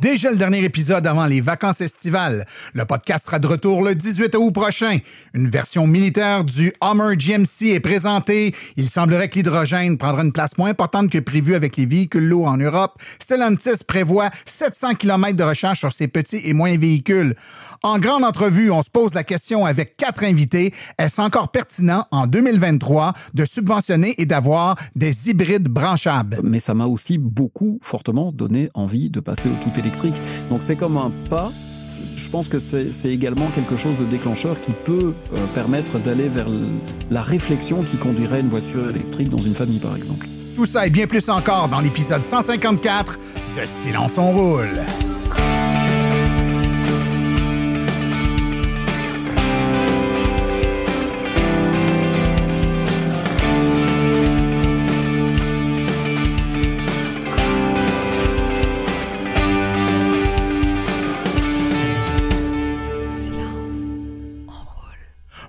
Déjà le dernier épisode avant les vacances estivales. Le podcast sera de retour le 18 août prochain. Une version militaire du Hummer GMC est présentée. Il semblerait que l'hydrogène prendra une place moins importante que prévu avec les véhicules lourds en Europe. Stellantis prévoit 700 km de recherche sur ces petits et moyens véhicules. En grande entrevue, on se pose la question avec quatre invités. Est-ce encore pertinent en 2023 de subventionner et d'avoir des hybrides branchables? Mais ça m'a aussi beaucoup fortement donné envie de passer au tout électrique. Donc c'est comme un pas. Je pense que c'est également quelque chose de déclencheur qui peut euh, permettre d'aller vers la réflexion qui conduirait une voiture électrique dans une famille, par exemple. Tout ça et bien plus encore dans l'épisode 154 de Silence on roule.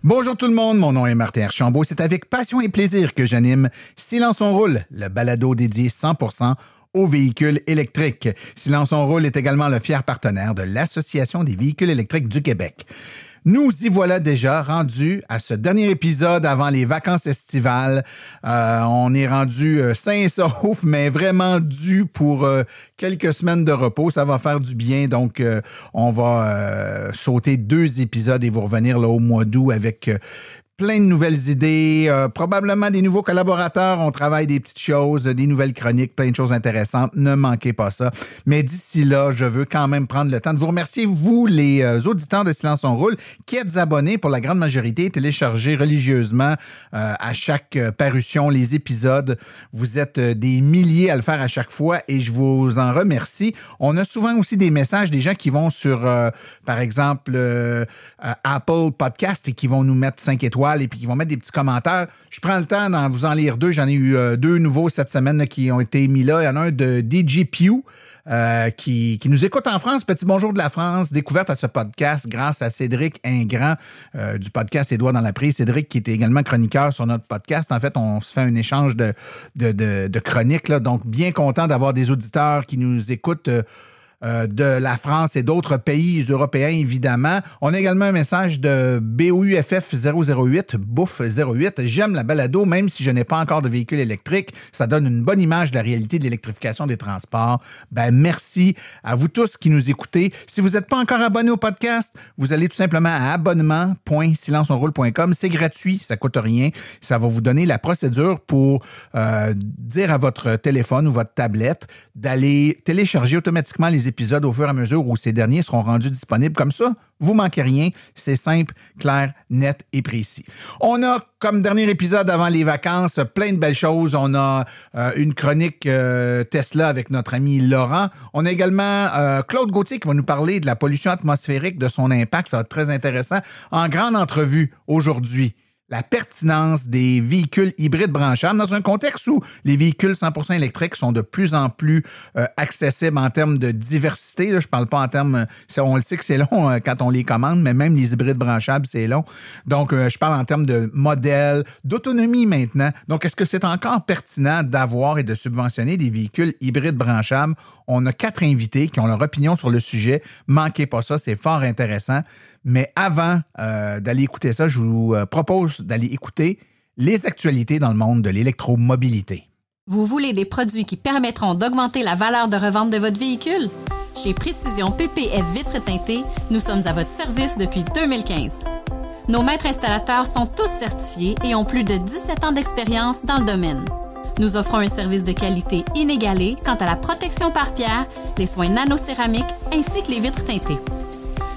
Bonjour tout le monde, mon nom est Martin Archambault. C'est avec passion et plaisir que j'anime Silence on roule, le balado dédié 100% aux véhicules électriques. Silence on roule est également le fier partenaire de l'Association des véhicules électriques du Québec. Nous y voilà déjà rendus à ce dernier épisode avant les vacances estivales. Euh, on est rendu euh, sain et sauf, mais vraiment dû pour euh, quelques semaines de repos. Ça va faire du bien. Donc, euh, on va sauter deux épisodes et vous revenir là au mois d'août avec plein de nouvelles idées, euh, probablement des nouveaux collaborateurs. On travaille des petites choses, des nouvelles chroniques, plein de choses intéressantes. Ne manquez pas ça. Mais d'ici là, je veux quand même prendre le temps de vous remercier, vous, les euh, auditeurs de Silence on Roule, qui êtes abonnés pour la grande majorité, téléchargés religieusement euh, à chaque parution les épisodes. Vous êtes des milliers à le faire à chaque fois et je vous en remercie. On a souvent aussi des messages des gens qui vont sur, par exemple, Apple Podcast et qui vont nous mettre 5 étoiles et puis qui vont mettre des petits commentaires. Je prends le temps d'en vous en lire deux. J'en ai eu euh, deux nouveaux cette semaine qui ont été mis là. Il y en a un de DJ Pew. euh, qui, qui nous écoute en France. Petit bonjour de la France, découverte à ce podcast grâce à Cédric Ingrand euh, du podcast Doigts dans la prise. Cédric qui était également chroniqueur sur notre podcast. En fait, on se fait un échange de, de, chroniques. Donc, bien content d'avoir des auditeurs qui nous écoutent. Euh, de la France et d'autres pays européens, évidemment. On a également un message de BOUFF008, Bouffe08. J'aime la balado, même si je n'ai pas encore de véhicule électrique. Ça donne une bonne image de la réalité de l'électrification des transports. Ben, merci à vous tous qui nous écoutez. Si vous n'êtes pas encore abonné au podcast, vous allez tout simplement à abonnement.silenceonroule.com. C'est gratuit, ça coûte rien. Ça va vous donner la procédure pour euh, dire à votre téléphone ou votre tablette d'aller télécharger automatiquement les épisodes au fur et à mesure où ces derniers seront rendus disponibles. Comme ça, vous manquez rien. C'est simple, clair, net et précis. On a, comme dernier épisode avant les vacances, plein de belles choses. On a euh, une chronique euh, Tesla avec notre ami Laurent. On a également euh, Claude Gauthier qui va nous parler de la pollution atmosphérique, de son impact. Ça va être très intéressant. En grande entrevue aujourd'hui la pertinence des véhicules hybrides branchables dans un contexte où les véhicules 100% électriques sont de plus en plus euh, accessibles en termes de diversité. Là, je parle pas en termes, on le sait que c'est long euh, quand on les commande, mais même les hybrides branchables, c'est long. Donc, euh, je parle en termes de modèles, d'autonomie maintenant. Donc, est-ce que c'est encore pertinent d'avoir et de subventionner des véhicules hybrides branchables? On a quatre invités qui ont leur opinion sur le sujet. Manquez pas ça, c'est fort intéressant. Mais avant euh, d'aller écouter ça, je vous euh, propose d'aller écouter les actualités dans le monde de l'électromobilité. Vous voulez des produits qui permettront d'augmenter la valeur de revente de votre véhicule? Chez Précision PPF Vitres teintées, nous sommes à votre service depuis 2015. Nos maîtres installateurs sont tous certifiés et ont plus de 17 ans d'expérience dans le domaine. Nous offrons un service de qualité inégalé quant à la protection par pierre, les soins nanocéramiques ainsi que les vitres teintées.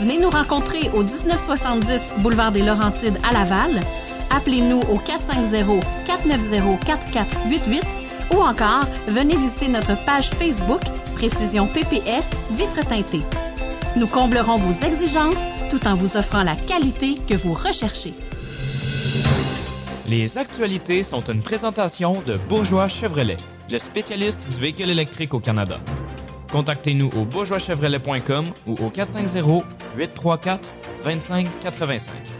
Venez nous rencontrer au 1970 boulevard des Laurentides à Laval. Appelez-nous au 450-490-4488 ou encore venez visiter notre page Facebook Précision PPF Vitre teintée. Nous comblerons vos exigences tout en vous offrant la qualité que vous recherchez. Les actualités sont une présentation de Bourgeois Chevrolet, le spécialiste du véhicule électrique au Canada. Contactez-nous au bourgeoischevrolet.com ou au 450 834 2585.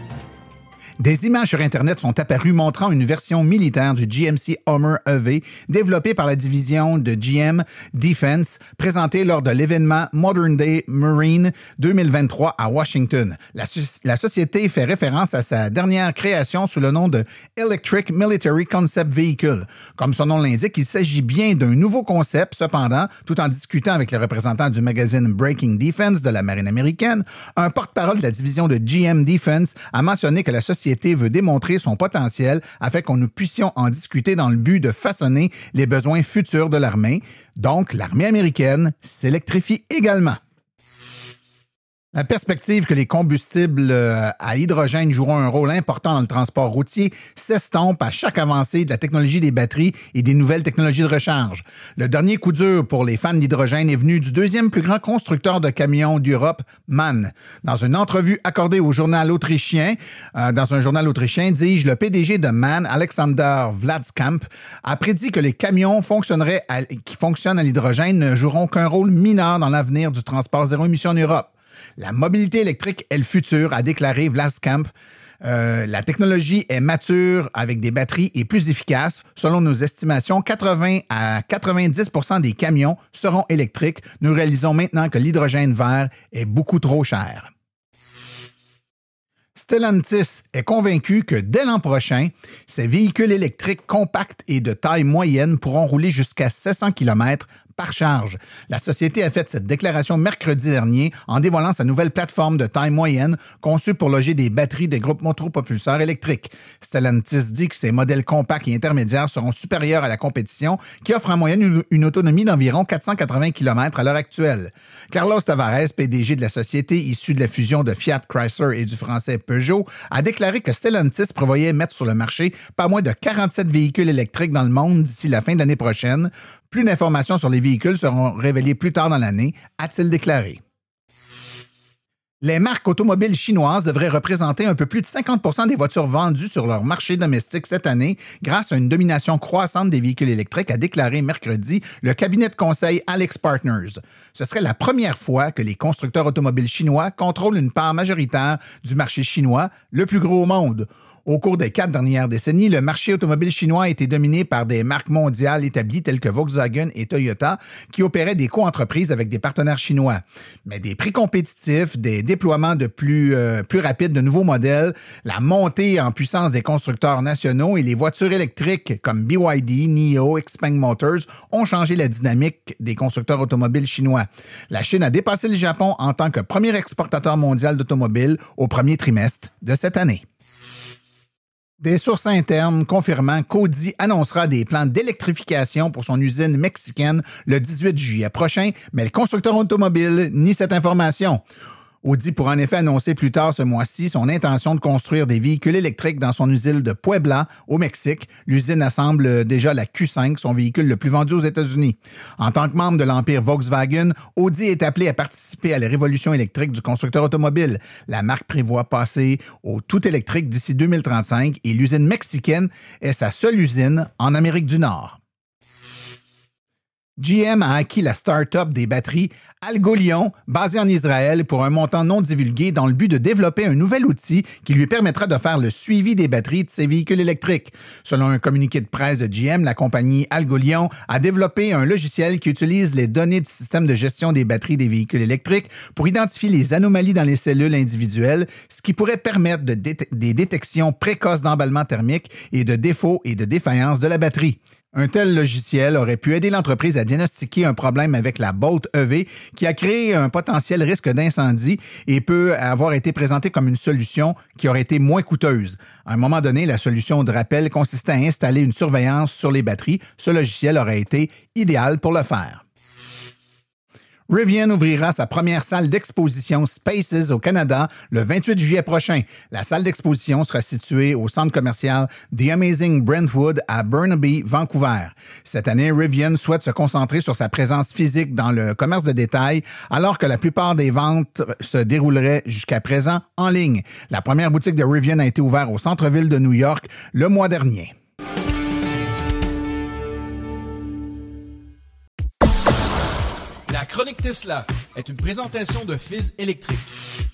Des images sur Internet sont apparues montrant une version militaire du GMC Hummer EV développée par la division de GM Defense présentée lors de l'événement Modern Day Marine 2023 à Washington. La, la, société fait référence à sa dernière création sous le nom de Electric Military Concept Vehicle. Comme son nom l'indique, il s'agit bien d'un nouveau concept, cependant, tout en discutant avec les représentants du magazine Breaking Defense de la marine américaine, un porte-parole de la division de GM Defense a mentionné que la société veut démontrer son potentiel afin qu'on nous puissions en discuter dans le but de façonner les besoins futurs de l'armée. Donc, l'armée américaine s'électrifie également. La perspective que les combustibles euh, à hydrogène joueront un rôle important dans le transport routier s'estompe à chaque avancée de la technologie des batteries et des nouvelles technologies de recharge. Le dernier coup dur pour les fans d'hydrogène est venu du deuxième plus grand constructeur de camions d'Europe, MAN. Dans une entrevue accordée au journal autrichien, euh, dans un journal autrichien, dis-je, le PDG de MAN, Alexander Vladskamp, a prédit que les camions fonctionneraient qui fonctionnent à l'hydrogène ne joueront qu'un rôle mineur dans l'avenir du transport zéro émission en Europe. La mobilité électrique est le futur, a déclaré Vlaskamp. Euh, la technologie est mature avec des batteries et plus efficace. Selon nos estimations, 80 à 90% des camions seront électriques. Nous réalisons maintenant que l'hydrogène vert est beaucoup trop cher. Stellantis est convaincu que dès l'an prochain, ces véhicules électriques compacts et de taille moyenne pourront rouler jusqu'à 700 km par charge. La société a fait cette déclaration mercredi dernier en dévoilant sa nouvelle plateforme de taille moyenne conçue pour loger des batteries des groupes motopropulseurs électriques. Stellantis dit que ces modèles compacts et intermédiaires seront supérieurs à la compétition qui offre en moyenne une, autonomie d'environ 480 km à l'heure actuelle. Carlos Tavares, PDG de la société issue de la fusion de Fiat Chrysler et du français Peugeot, a déclaré que Stellantis prévoyait mettre sur le marché pas moins de 47 véhicules électriques dans le monde d'ici la fin de l'année prochaine, plus d'informations sur les véhicules seront révélées plus tard dans l'année, a-t-il déclaré. Les marques automobiles chinoises devraient représenter un peu plus de 50% des voitures vendues sur leur marché domestique cette année grâce à une domination croissante des véhicules électriques, a déclaré mercredi le cabinet de conseil Alex Partners. Ce serait la première fois que les constructeurs automobiles chinois contrôlent une part majoritaire du marché chinois, le plus gros au monde. Au cours des quatre dernières décennies, le marché automobile chinois a été dominé par des marques mondiales établies telles que Volkswagen et Toyota qui opéraient des co-entreprises avec des partenaires chinois. Mais des prix compétitifs, des déploiements de plus, euh, plus rapides de nouveaux modèles, la montée en puissance des constructeurs nationaux et les voitures électriques comme BYD, NIO, Xpeng Motors ont changé la dynamique des constructeurs automobiles chinois. La Chine a dépassé le Japon en tant que premier exportateur mondial d'automobiles au premier trimestre de cette année. Des sources internes confirmant qu'Audi annoncera des plans d'électrification pour son usine mexicaine le 18 juillet prochain, mais le constructeur automobile nie cette information. Audi pourra en effet annoncer plus tard ce mois-ci son intention de construire des véhicules électriques dans son usine de Puebla, au Mexique. L'usine assemble déjà la Q5, son véhicule le plus vendu aux États-Unis. En tant que membre de l'empire Volkswagen, Audi est appelé à participer à la révolution électrique du constructeur automobile. La marque prévoit passer au tout électrique d'ici 2035 et l'usine mexicaine est sa seule usine en Amérique du Nord. GM a acquis la start-up des batteries Algolion, basée en Israël, pour un montant non divulgué dans le but de développer un nouvel outil qui lui permettra de faire le suivi des batteries de ses véhicules électriques. Selon un communiqué de presse de GM, la compagnie Algolion a développé un logiciel qui utilise les données du système de gestion des batteries des véhicules électriques pour identifier les anomalies dans les cellules individuelles, ce qui pourrait permettre de des détections précoces d'emballement thermique et de défauts et de défaillances de la batterie. Un tel logiciel aurait pu aider l'entreprise à diagnostiquer un problème avec la Bolt EV qui a créé un potentiel risque d'incendie et peut avoir été présenté comme une solution qui aurait été moins coûteuse. À un moment donné, la solution de rappel consistait à installer une surveillance sur les batteries. Ce logiciel aurait été idéal pour le faire. Rivian ouvrira sa première salle d'exposition Spaces au Canada le 28 juillet prochain. La salle d'exposition sera située au centre commercial The Amazing Brentwood à Burnaby, Vancouver. Cette année, Rivian souhaite se concentrer sur sa présence physique dans le commerce de détail, alors que la plupart des ventes se dérouleraient jusqu'à présent en ligne. La première boutique de Rivian a été ouverte au centre-ville de New York le mois dernier. Chronique Tesla est une présentation de Fizz électrique,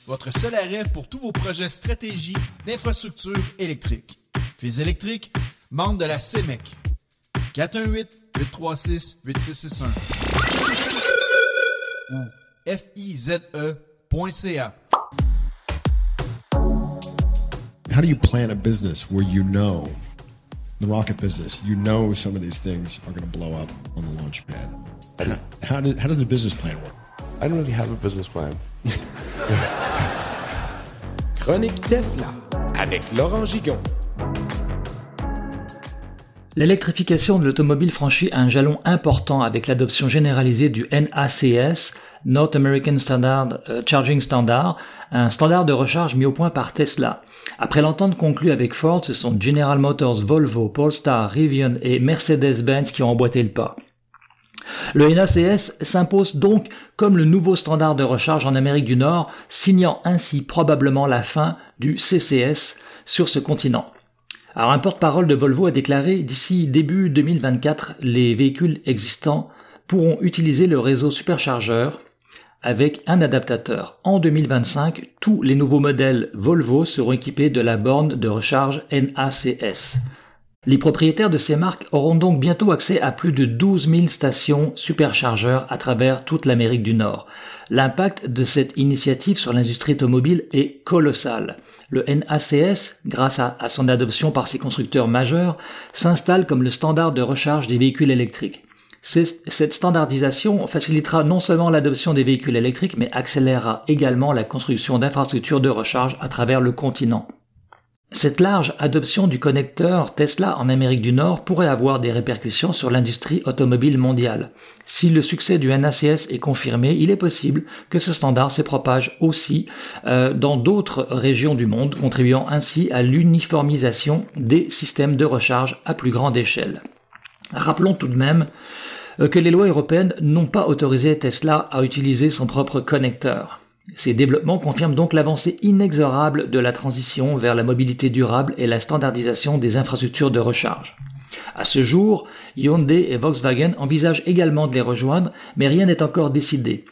votre seul arrêt pour tous vos projets stratégie d'infrastructure électrique. Fizz électrique, membre de la CEMEC. 418-836-8661 ou fize.ca. How do you plan a business where you know the rocket business, you know some of these things are going to blow up on the launch pad? How, did, how does the business plan work? I don't really have a business plan. Chronique Tesla avec Laurent Gigon. L'électrification de l'automobile franchit un jalon important avec l'adoption généralisée du NACS, North American Standard euh, Charging Standard, un standard de recharge mis au point par Tesla. Après l'entente conclue avec Ford, ce sont General Motors, Volvo, Polestar, Rivian et Mercedes-Benz qui ont emboîté le pas. Le NACS s'impose donc comme le nouveau standard de recharge en Amérique du Nord, signant ainsi probablement la fin du CCS sur ce continent. Alors un porte-parole de Volvo a déclaré d'ici début 2024, les véhicules existants pourront utiliser le réseau superchargeur avec un adaptateur. En 2025, tous les nouveaux modèles Volvo seront équipés de la borne de recharge NACS. Les propriétaires de ces marques auront donc bientôt accès à plus de 12 000 stations superchargeurs à travers toute l'Amérique du Nord. L'impact de cette initiative sur l'industrie automobile est colossal. Le NACS, grâce à, à son adoption par ses constructeurs majeurs, s'installe comme le standard de recharge des véhicules électriques. Cette standardisation facilitera non seulement l'adoption des véhicules électriques, mais accélérera également la construction d'infrastructures de recharge à travers le continent. Cette large adoption du connecteur Tesla en Amérique du Nord pourrait avoir des répercussions sur l'industrie automobile mondiale. Si le succès du NACS est confirmé, il est possible que ce standard se propage aussi euh, dans d'autres régions du monde, contribuant ainsi à l'uniformisation des systèmes de recharge à plus grande échelle. Rappelons tout de même euh, que les lois européennes n'ont pas autorisé Tesla à utiliser son propre connecteur. Ces développements confirment donc l'avancée inexorable de la transition vers la mobilité durable et la standardisation des infrastructures de recharge. À ce jour, Hyundai et Volkswagen envisagent également de les rejoindre, mais rien n'est encore décidé.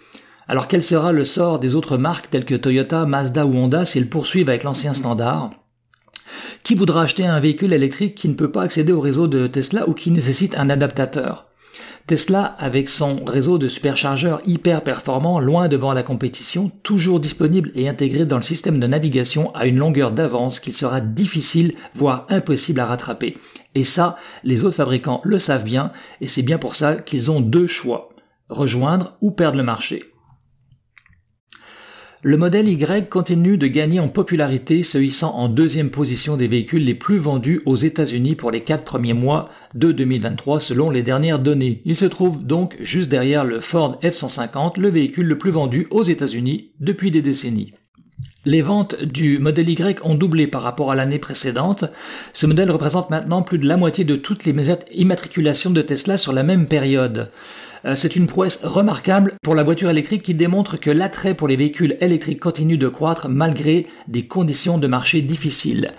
Alors quel sera le sort des autres marques telles que Toyota, Mazda ou Honda s'ils poursuivent avec l'ancien standard? Qui voudra acheter un véhicule électrique qui ne peut pas accéder au réseau de Tesla ou qui nécessite un adaptateur? Tesla, avec son réseau de superchargeurs hyper performant, loin devant la compétition, toujours disponible et intégré dans le système de navigation à une longueur d'avance qu'il sera difficile, voire impossible à rattraper. Et ça, les autres fabricants le savent bien, et c'est bien pour ça qu'ils ont deux choix. Rejoindre ou perdre le marché. Le modèle Y continue de gagner en popularité, se hissant en deuxième position des véhicules les plus vendus aux États-Unis pour les quatre premiers mois de 2023 selon les dernières données. Il se trouve donc juste derrière le Ford F-150, le véhicule le plus vendu aux États-Unis depuis des décennies. Les ventes du modèle Y ont doublé par rapport à l'année précédente. Ce modèle représente maintenant plus de la moitié de toutes les immatriculations de Tesla sur la même période. Euh, c'est une prouesse remarquable pour la voiture électrique qui démontre que l'attrait pour les véhicules électriques continue de croître malgré des conditions de marché difficiles.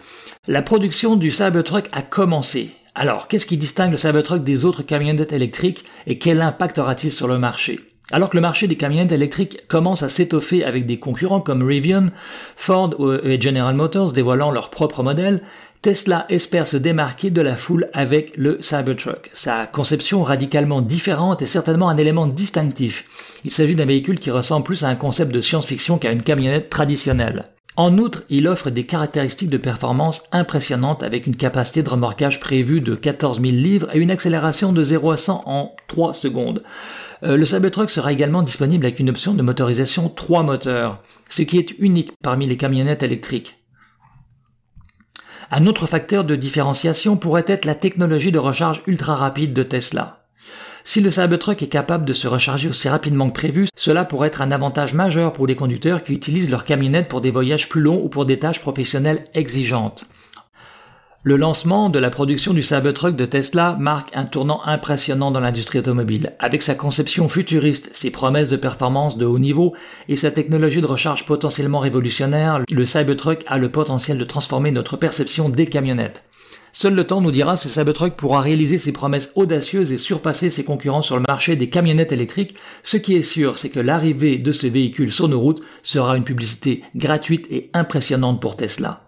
La production du Cybertruck a commencé. Alors, qu'est-ce qui distingue le Cybertruck des autres camionnettes électriques et quel impact aura-t-il sur le marché? Alors que le marché des camionnettes électriques commence à s'étoffer avec des concurrents comme Rivian, Ford et General Motors dévoilant leurs propres modèles, Tesla espère se démarquer de la foule avec le Cybertruck. Sa conception radicalement différente est certainement un élément distinctif. Il s'agit d'un véhicule qui ressemble plus à un concept de science-fiction qu'à une camionnette traditionnelle. En outre, il offre des caractéristiques de performance impressionnantes avec une capacité de remorquage prévue de 14 000 livres et une accélération de 0 à 100 en 3 secondes. Euh, le Cybertruck sera également disponible avec une option de motorisation 3 moteurs, ce qui est unique parmi les camionnettes électriques. Un autre facteur de différenciation pourrait être la technologie de recharge ultra rapide de Tesla. Si le Cybertruck est capable de se recharger aussi rapidement que prévu, cela pourrait être un avantage majeur pour les conducteurs qui utilisent leur camionnette pour des voyages plus longs ou pour des tâches professionnelles exigeantes. Le lancement de la production du Cybertruck de Tesla marque un tournant impressionnant dans l'industrie automobile. Avec sa conception futuriste, ses promesses de performance de haut niveau et sa technologie de recharge potentiellement révolutionnaire, le Cybertruck a le potentiel de transformer notre perception des camionnettes. Seul le temps nous dira si Cybertruck pourra réaliser ses promesses audacieuses et surpasser ses concurrents sur le marché des camionnettes électriques. Ce qui est sûr, c'est que l'arrivée de ce véhicule sur nos routes sera une publicité gratuite et impressionnante pour Tesla.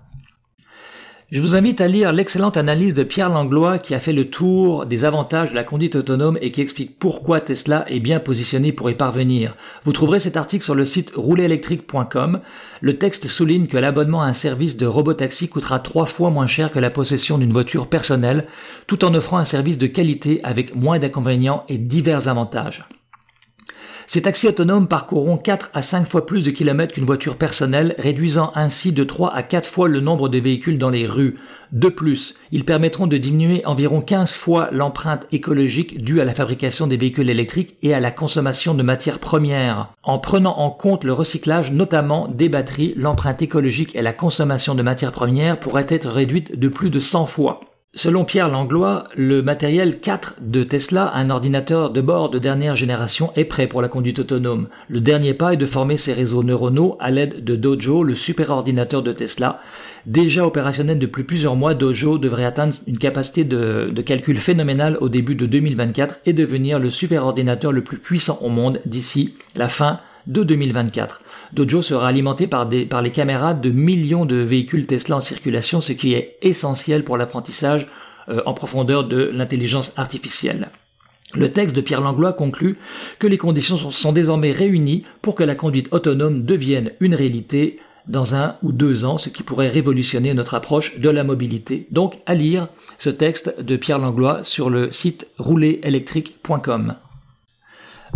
Je vous invite à lire l'excellente analyse de Pierre Langlois qui a fait le tour des avantages de la conduite autonome et qui explique pourquoi Tesla est bien positionné pour y parvenir. Vous trouverez cet article sur le site roulerélectrique.com. Le texte souligne que l'abonnement à un service de robotaxi coûtera trois fois moins cher que la possession d'une voiture personnelle, tout en offrant un service de qualité avec moins d'inconvénients et divers avantages. Ces taxis autonomes parcourront 4 à 5 fois plus de kilomètres qu'une voiture personnelle, réduisant ainsi de 3 à 4 fois le nombre de véhicules dans les rues. De plus, ils permettront de diminuer environ 15 fois l'empreinte écologique due à la fabrication des véhicules électriques et à la consommation de matières premières. En prenant en compte le recyclage notamment des batteries, l'empreinte écologique et la consommation de matières premières pourraient être réduites de plus de 100 fois. Selon Pierre Langlois, le matériel 4 de Tesla, un ordinateur de bord de dernière génération, est prêt pour la conduite autonome. Le dernier pas est de former ses réseaux neuronaux à l'aide de Dojo, le superordinateur de Tesla. Déjà opérationnel depuis plusieurs mois, Dojo devrait atteindre une capacité de, de calcul phénoménale au début de 2024 et devenir le superordinateur le plus puissant au monde d'ici la fin de 2024. Dojo sera alimenté par, les caméras de millions de véhicules Tesla en circulation, ce qui est essentiel pour l'apprentissage euh, en profondeur de l'intelligence artificielle. Le texte de Pierre Langlois conclut que les conditions sont, sont, désormais réunies pour que la conduite autonome devienne une réalité dans un ou deux ans, ce qui pourrait révolutionner notre approche de la mobilité. Donc à lire ce texte de Pierre Langlois sur le site roulerélectrique.com.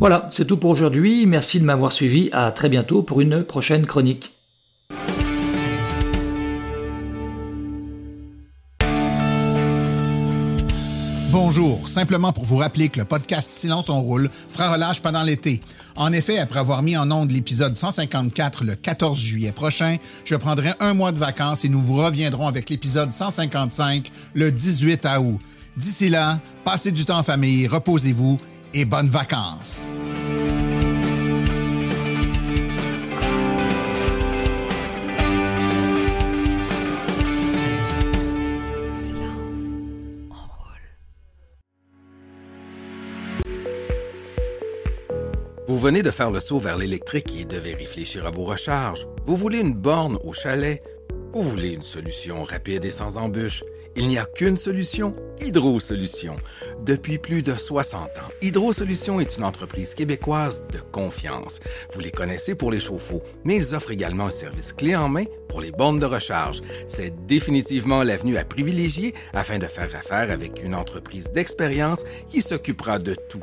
Voilà, c'est tout pour aujourd'hui. Merci de m'avoir suivi. À très bientôt pour une prochaine chronique. Bonjour, simplement pour vous rappeler que le podcast Silence on roule fera relâche pendant l'été. En effet, après avoir mis en onde l'épisode 154 le 14 juillet prochain, je prendrai un mois de vacances et nous vous reviendrons avec l'épisode 155 le 18 août. D'ici là, passez du temps en famille, reposez-vous et bonnes vacances. Silence, on roule. Vous venez de faire le saut vers l'électrique et devez réfléchir à vos recharges. Vous voulez une borne au chalet? Vous voulez une solution rapide et sans embûches? Il n'y a qu'une solution, Hydro Solutions. Depuis plus de 60 ans, Hydro Solutions est une entreprise québécoise de confiance. Vous les connaissez pour les chauffe-eau, mais ils offrent également un service clé en main pour les bornes de recharge. C'est définitivement l'avenue à privilégier afin de faire affaire avec une entreprise d'expérience qui s'occupera de tout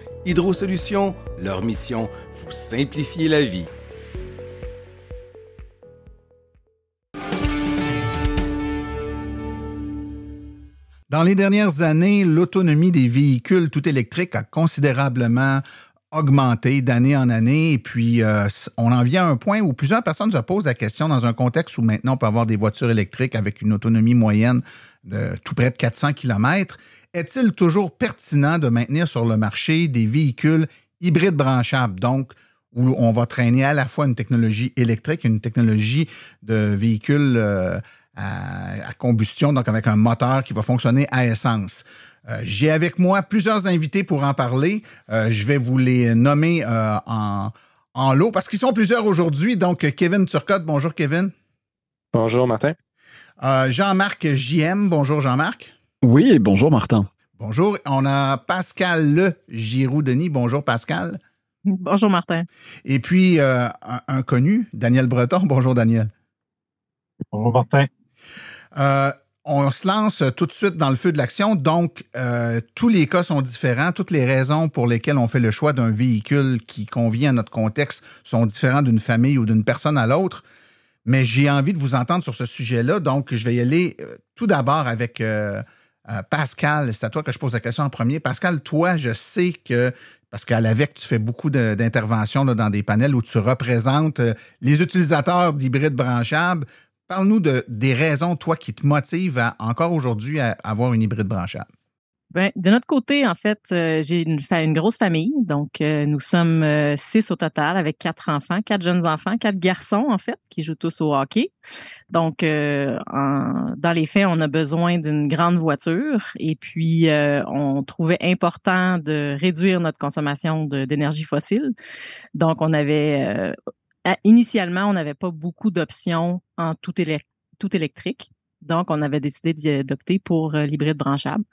Hydro Solutions, leur mission, vous simplifier la vie. Dans les dernières années, l'autonomie des véhicules tout électriques a considérablement augmenté d'année en année. Et puis, euh, on en vient à un point où plusieurs personnes se posent la question dans un contexte où maintenant on peut avoir des voitures électriques avec une autonomie moyenne de tout près de 400 km. Est-il toujours pertinent de maintenir sur le marché des véhicules hybrides branchables, donc où on va traîner à la fois une technologie électrique, une technologie de véhicule euh, à, combustion, donc avec un moteur qui va fonctionner à essence. Euh, J'ai avec moi plusieurs invités pour en parler. Euh, je vais vous les nommer euh, en, en lot parce qu'ils sont plusieurs aujourd'hui. Donc, Kevin Turcotte, bonjour Kevin. Bonjour Martin. Euh, Jean-Marc JM, bonjour Jean-Marc. Oui, bonjour Martin. Bonjour. On a Pascal Le Giroux-Denis. Bonjour Pascal. Bonjour, Martin. Et puis, euh, un, connu, Daniel Breton. Bonjour, Daniel. Bonjour, Martin. Euh, on se lance tout de suite dans le feu de l'action. Donc, euh, tous les cas sont différents. Toutes les raisons pour lesquelles on fait le choix d'un véhicule qui convient à notre contexte sont différentes d'une famille ou d'une personne à l'autre. Mais j'ai envie de vous entendre sur ce sujet-là. Donc, je vais y aller euh, tout d'abord avec Pascal. C'est à toi que je pose la question en premier. Pascal, toi, je sais que parce qu'à l'AVEC, tu fais beaucoup d'interventions dans des panels où tu représentes les utilisateurs d'hybrides branchables. Parle-nous de, des raisons, toi, qui te motivent à, encore aujourd'hui à avoir une hybride branchable. Ben, de notre côté, en fait, euh, j'ai une, grosse famille. Donc, euh, nous sommes euh, six au total avec quatre enfants, quatre jeunes enfants, quatre garçons, en fait, qui jouent tous au hockey. Donc, dans les faits, on a besoin d'une grande voiture et puis on trouvait important de réduire notre consommation d'énergie fossile. Donc, on avait initialement, on n'avait pas beaucoup d'options en tout, électrique. Donc, on avait décidé d'opter pour euh, l'hybride branchable.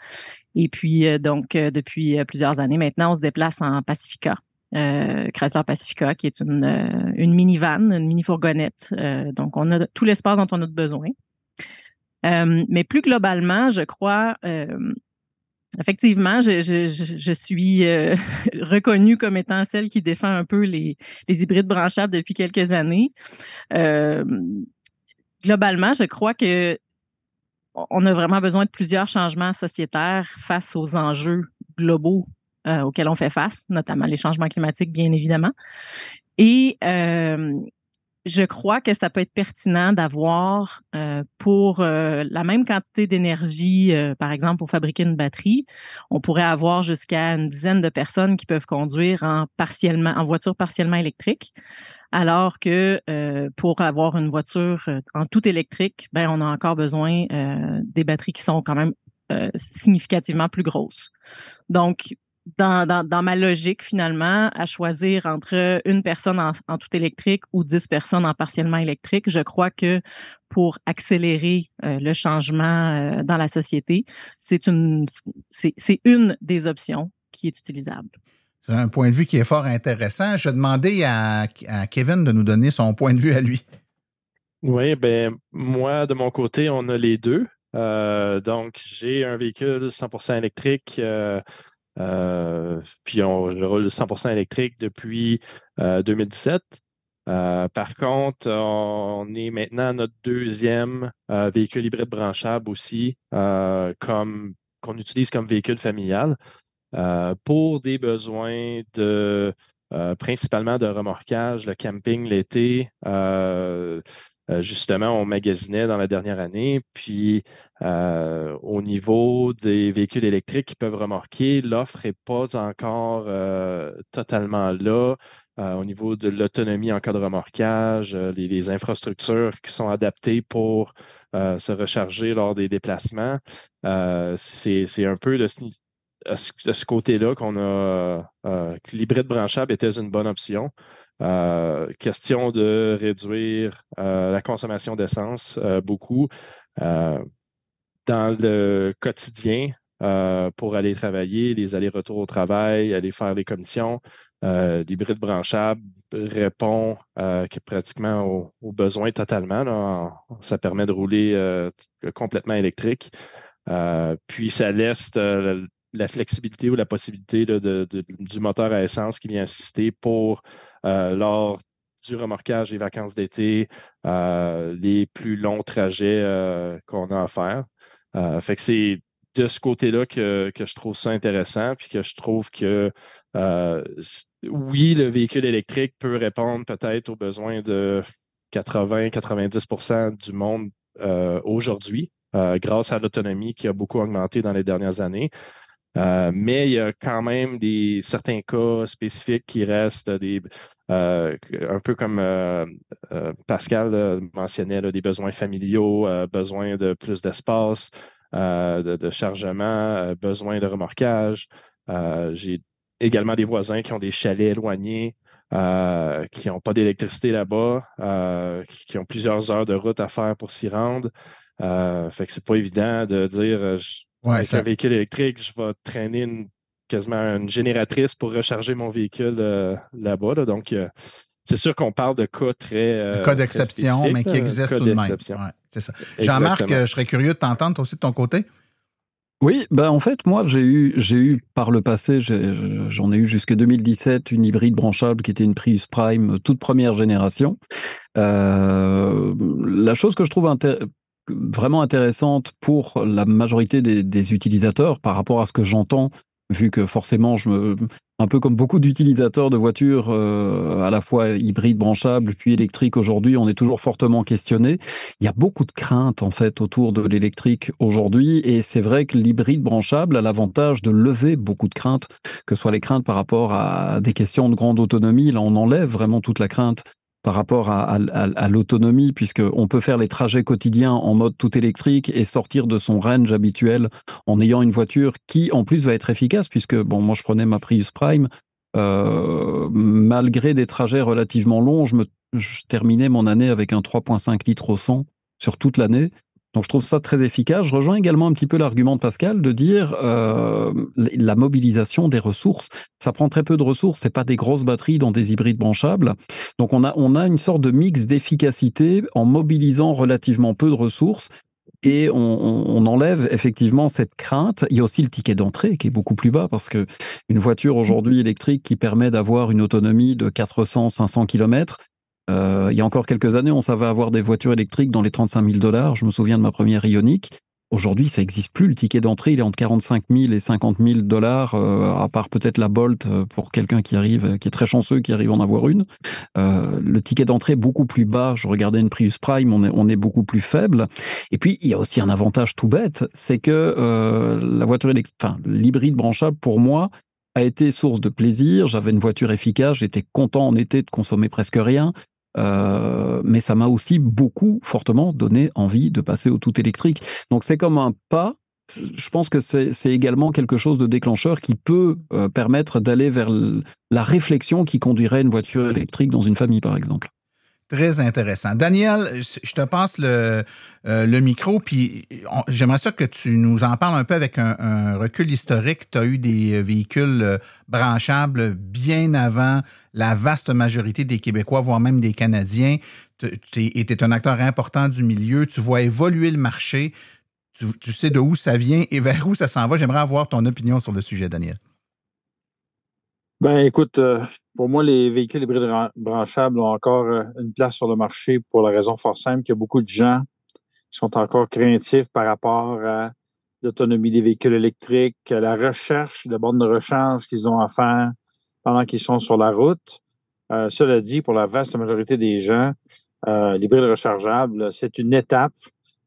Et puis, euh, donc, euh, depuis plusieurs années maintenant, on se déplace en Pacifica, Chrysler Pacifica, qui est une, une minivan, une mini-fourgonnette. donc, on a tout l'espace dont on a besoin. mais plus globalement, je crois, Effectivement, je, je, je suis euh, reconnue comme étant celle qui défend un peu les, les hybrides branchables depuis quelques années. Euh, globalement, je crois que on a vraiment besoin de plusieurs changements sociétaires face aux enjeux globaux euh, auxquels on fait face, notamment les changements climatiques, bien évidemment. Et je crois que ça peut être pertinent d'avoir euh, pour euh, la même quantité d'énergie, euh, par exemple pour fabriquer une batterie, on pourrait avoir jusqu'à une dizaine de personnes qui peuvent conduire en partiellement en voiture partiellement électrique, alors que pour avoir une voiture en tout électrique, ben on a encore besoin des batteries qui sont quand même significativement plus grosses. Donc dans, ma logique, finalement, à choisir entre une personne en, tout électrique ou dix personnes en partiellement électrique, je crois que pour accélérer euh, le changement euh, dans la société, c'est une, c'est, une des options qui est utilisable. C'est un point de vue qui est fort intéressant. Je demandais à, à Kevin de nous donner son point de vue à lui. Oui, ben moi, de mon côté, on a les deux. Euh, donc, j'ai un véhicule 100% électrique euh, puis on, roule 100% électrique depuis 2017. Euh, euh, par contre, on est maintenant notre deuxième véhicule hybride branchable aussi, comme qu'on utilise comme véhicule familial pour des besoins de principalement de remorquage, le camping l'été. Euh, justement, on magasinait dans la dernière année. Puis, euh, au niveau des véhicules électriques qui peuvent remorquer, l'offre n'est pas encore euh, totalement là. au niveau de l'autonomie en cas de remorquage, les, infrastructures qui sont adaptées pour se recharger lors des déplacements, c'est un peu de ce, côté-là qu'on a que l'hybride branchable était une bonne option. Euh, question de réduire euh, la consommation d'essence euh, beaucoup dans le quotidien pour aller travailler, les allers-retours au travail, aller faire les commissions. L'hybride branchable répond pratiquement aux, besoins totalement. Ça permet de rouler complètement électrique. puis ça laisse la flexibilité ou la possibilité du moteur à essence qui vient assister pour euh, lors du remorquage des vacances d'été, euh, les plus longs trajets euh, qu'on a à faire. fait que c'est de ce côté-là que, je trouve ça intéressant, puis que je trouve que oui, le véhicule électrique peut répondre peut-être aux besoins de 80-90% du monde aujourd'hui, grâce à l'autonomie qui a beaucoup augmenté dans les dernières années. Euh, mais il y a quand même des certains cas spécifiques qui restent euh, un peu comme euh, Pascal mentionnait, des besoins familiaux, besoin de plus d'espace, de, chargement, besoin de remorquage. J'ai également des voisins qui ont des chalets éloignés. qui n'ont pas d'électricité là-bas, qui ont plusieurs heures de route à faire pour s'y rendre. fait que c'est pas évident de dire avec un véhicule électrique, je vais traîner une quasiment une génératrice pour recharger mon véhicule euh, là-bas. là. donc, euh, c'est sûr qu'on parle de cas très. Un euh, cas d'exception, mais qui existe tout de même. Ouais, c'est ça. Jean-Marc, je serais curieux de t'entendre toi aussi de ton côté. Oui, ben en fait, moi, j'ai eu, j'ai eu par le passé, j'en ai eu jusqu'à 2017 une hybride branchable qui était une Prius Prime euh, toute première génération. Euh, la chose que je trouve intér- vraiment intéressante pour la majorité des, des utilisateurs par rapport à ce que j'entends, vu que forcément, je me, un peu comme beaucoup d'utilisateurs de voitures euh, à la fois hybrides branchables puis électriques aujourd'hui, on est toujours fortement questionné. Il y a beaucoup de craintes en fait autour de l'électrique aujourd'hui et c'est vrai que l'hybride branchable a l'avantage de lever beaucoup de craintes, que ce soit les craintes par rapport à des questions de grande autonomie. Là, on enlève vraiment toute la crainte par rapport à, à- à- à l'autonomie, puisqu'on peut faire les trajets quotidiens en mode tout électrique et sortir de son range habituel en ayant une voiture qui, en plus, va être efficace, puisque, bon, moi, je prenais ma Prius Prime, euh, malgré des trajets relativement longs, je, je terminais mon année avec un 3,5 litres au 100 sur toute l'année. Donc je trouve ça très efficace. Je rejoins également un petit peu l'argument de Pascal de dire euh, la mobilisation des ressources. Ça prend très peu de ressources, c'est pas des grosses batteries dans des hybrides branchables. Donc on a, on a une sorte de mix d'efficacité en mobilisant relativement peu de ressources et on, on- enlève effectivement cette crainte. Il y a aussi le ticket d'entrée qui est beaucoup plus bas parce que une voiture aujourd'hui électrique qui permet d'avoir une autonomie de 400-500 km. Euh, il y a encore quelques années, on savait avoir des voitures électriques dans les 35 000 dollars. Je me souviens de ma première Ioniq. Aujourd'hui, ça n'existe plus. Le ticket d'entrée, il est entre 45 000 et 50 000 dollars, euh, à part peut-être la Bolt euh, pour quelqu'un qui arrive, qui est très chanceux, qui arrive à en avoir une. Le ticket d'entrée est beaucoup plus bas. Je regardais une Prius Prime, on est, on est beaucoup plus faible. Et puis, il y a aussi un avantage tout bête, c'est que la voiture électrique, enfin, l'hybride branchable, pour moi, a été source de plaisir. J'avais une voiture efficace, j'étais content en été de consommer presque rien. Euh, mais ça m'a aussi beaucoup fortement donné envie de passer au tout électrique. Donc c'est comme un pas. Je pense que c'est également quelque chose de déclencheur qui peut euh, permettre d'aller vers la réflexion qui conduirait une voiture électrique dans une famille, par exemple. Très intéressant. Daniel, je te passe le, euh, le micro, puis j'aimerais ça que tu nous en parles un peu avec un, recul historique. Tu as eu des véhicules euh, branchables bien avant la vaste majorité des Québécois, voire même des Canadiens. Tu étais un acteur important du milieu. Tu vois évoluer le marché. Tu, sais de où ça vient et vers où ça s'en va. J'aimerais avoir ton opinion sur le sujet, Daniel. Ben, écoute, euh, pour moi, les véhicules hybrides bran- branchables ont encore euh, une place sur le marché pour la raison fort simple qu'il y a beaucoup de gens qui sont encore craintifs par rapport à l'autonomie des véhicules électriques, à la recherche de bornes de rechange qu'ils ont à faire pendant qu'ils sont sur la route. Euh, cela dit, pour la vaste majorité des gens, euh, l'hybride rechargeable, c'est une étape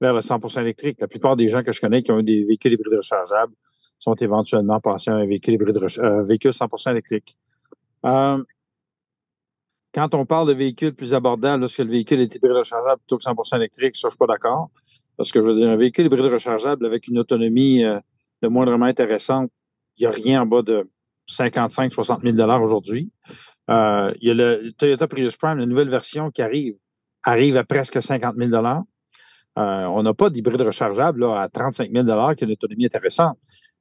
vers le 100% électrique. La plupart des gens que je connais qui ont eu des véhicules hybrides rechargeables sont éventuellement passés à un véhicule hybride, rech- euh, véhicule 100% électrique. Euh, quand on parle de véhicules plus abordables, lorsque le véhicule est hybride rechargeable plutôt que 100% électrique, ça, je suis pas d'accord. Parce que je veux dire, un véhicule hybride rechargeable avec une autonomie euh, de moindrement intéressante, il n'y a rien en bas de 55 60 000 dollars aujourd'hui. Euh, il y a le Toyota Prius Prime, la nouvelle version qui arrive, arrive à presque 50 000 dollars. Euh, on n'a pas d'hybride rechargeable là, à 35 000 dollars qui a une autonomie intéressante.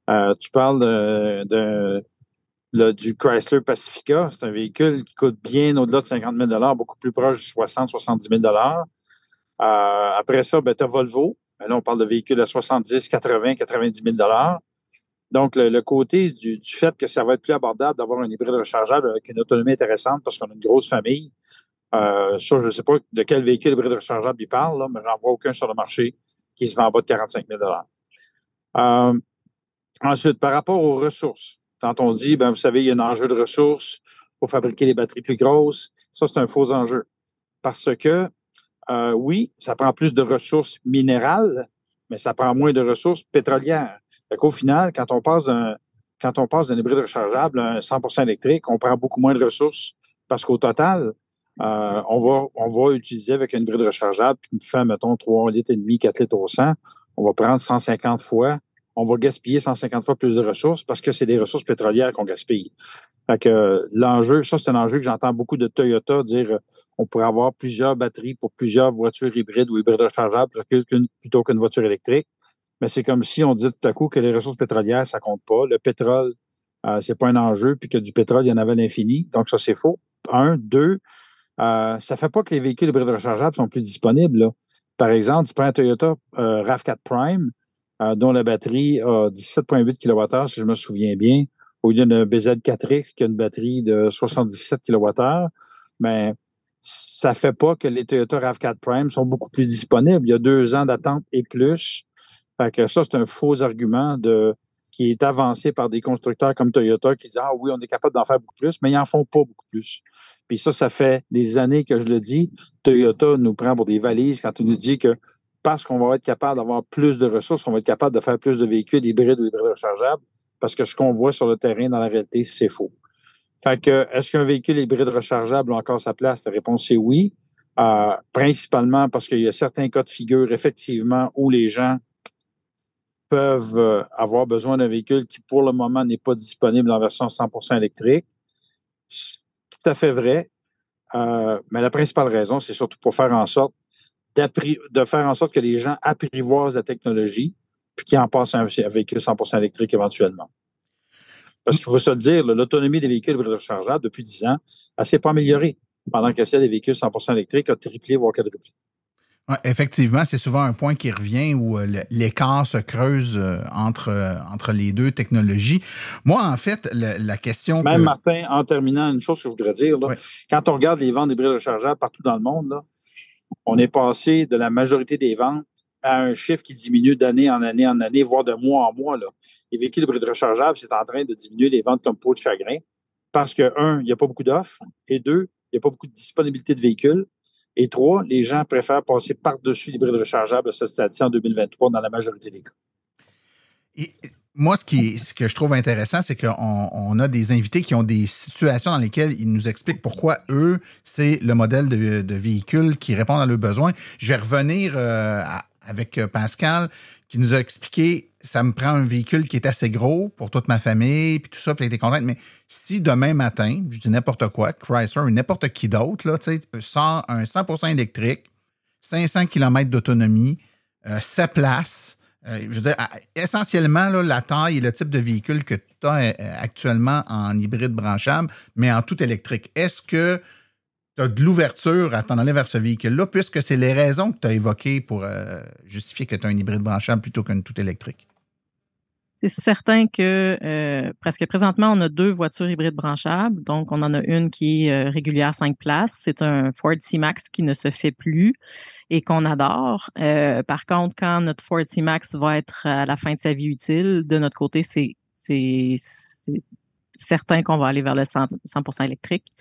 Euh, tu parles de, de- le- du Chrysler Pacifica. C'est un véhicule qui coûte bien au-delà de 50 000 beaucoup plus proche de 60 70 000 euh, Après ça, ben, tu as Volvo. Ben là, on parle de véhicules à 70 80 90 000 Donc, le, le côté du, du fait que ça va être plus abordable d'avoir un hybride rechargeable avec une autonomie intéressante parce qu'on a une grosse famille, euh, ça, je ne sais pas de quel véhicule hybride rechargeable il parle, là, mais j'en vois aucun sur le marché qui se vend en bas de 45 000 euh, Ensuite, par rapport aux ressources, quand on dit, ben, vous savez, il y a un enjeu de ressources pour fabriquer des batteries plus grosses, ça, c'est un faux enjeu. Parce que, euh, oui, ça prend plus de ressources minérales, mais ça prend moins de ressources pétrolières. Fait qu'au final, quand on passe d'un, quand on passe d'un hybride rechargeable à un 100% électrique, on prend beaucoup moins de ressources parce qu'au total, euh, on, va, on va utiliser avec un hybride rechargeable qui nous fait, mettons, 3 litres et demi, 4 litres au 100, on va prendre 150 fois, on va gaspiller 150 fois plus de ressources parce que c'est des ressources pétrolières qu'on gaspille. Fait que l'enjeu, ça, c'est un enjeu que j'entends beaucoup de Toyota dire euh, on pourrait avoir plusieurs batteries pour plusieurs voitures hybrides ou hybrides rechargeables plutôt qu'une- voiture électrique. Mais c'est comme si on disait tout à coup que les ressources pétrolières, ça compte pas. Le pétrole euh, c'est pas un enjeu, puis que du pétrole, il y en avait à l'infini. Donc, ça, c'est faux. Un. Deux, euh, ça fait pas que les véhicules hybrides rechargeables sont plus disponibles. Par exemple, tu prends un Toyota euh, RAV4 Prime, euh, dont la batterie a 17,8 kWh, si je me souviens bien, au lieu d'un BZ4X qui a une batterie de 77 kWh. Mais ça fait pas que les Toyota RAV4 Prime sont beaucoup plus disponibles. Il y a deux ans d'attente et plus. Fait que ça, c'est un faux argument de qui est avancé par des constructeurs comme Toyota qui disent Ah oui, on est capable d'en faire beaucoup plus, mais ils n'en font pas beaucoup plus. Puis ça, ça fait des années que je le dis. Toyota nous prend pour des valises quand il nous dit que parce qu'on va être capable d'avoir plus de ressources, on va être capable de faire plus de véhicules hybrides ou hybrides rechargeables, parce que ce qu'on voit sur le terrain dans la réalité, c'est faux. Fait que, est-ce qu'un véhicule hybride rechargeable a encore sa place? La réponse est oui. Euh, principalement parce qu'il y a certains cas de figure, effectivement, où les gens peuvent euh, avoir besoin d'un véhicule qui, pour le moment, n'est pas disponible en version 100% électrique. Tout à fait vrai. Euh, mais la principale raison, c'est surtout pour faire en sorte de faire en sorte que les gens apprivoisent la technologie puis qu'ils en passent à un véhicule 100% électrique éventuellement. Parce qu'il faut se le dire, l'autonomie des véhicules rechargeables depuis 10 ans, elle s'est pas améliorée, pendant que celle des véhicules 100% électriques a triplé, voire quadruplé effectivement, c'est souvent un point qui revient où euh, l'écart se creuse euh, entre, euh, entre les deux technologies. Moi, en fait, la question. Même, Martin, en terminant, une chose que je voudrais dire, quand on regarde les ventes d'hybrides rechargeables partout dans le monde, on est passé de la majorité des ventes à un chiffre qui diminue d'année en année en année, voire de mois en mois. Là. Les véhicules hybrides rechargeables, c'est en train de diminuer les ventes comme peau de chagrin parce que, un, il n'y a pas beaucoup d'offres, et deux, il n'y a pas beaucoup de disponibilité de véhicules. Et trois, les gens préfèrent passer par-dessus l'hybride rechargeable à ce stade-ci en 2023 dans la majorité des cas. Moi, ce, qui, ce que je trouve intéressant, c'est qu'on on a des invités qui ont des situations dans lesquelles ils nous expliquent pourquoi eux, c'est le modèle de, véhicule qui répond à leurs besoins. Je vais revenir euh, avec Pascal qui nous a expliqué ça me prend un véhicule qui est assez gros pour toute ma famille, puis tout ça, puis des contente. Mais si demain matin, je dis n'importe quoi, Chrysler ou n'importe qui d'autre, là, sort un 100% électrique, 500 km d'autonomie, euh, 7 places, euh, je veux dire, essentiellement, la taille et le type de véhicule que tu as euh, actuellement en hybride branchable, mais en tout électrique. Est-ce que tu as de l'ouverture à t'en aller vers ce véhicule-là, puisque c'est les raisons que tu as évoquées pour euh, justifier que tu as un hybride branchable plutôt qu'une tout électrique? C'est certain que presque présentement, on a deux voitures hybrides branchables. Donc, on en a une qui est régulière 5 places. C'est un Ford C-Max qui ne se fait plus et qu'on adore. Euh, par contre, quand notre Ford C-Max va être à la fin de sa vie utile, de notre côté, c'est certain qu'on va aller vers le 100%, électrique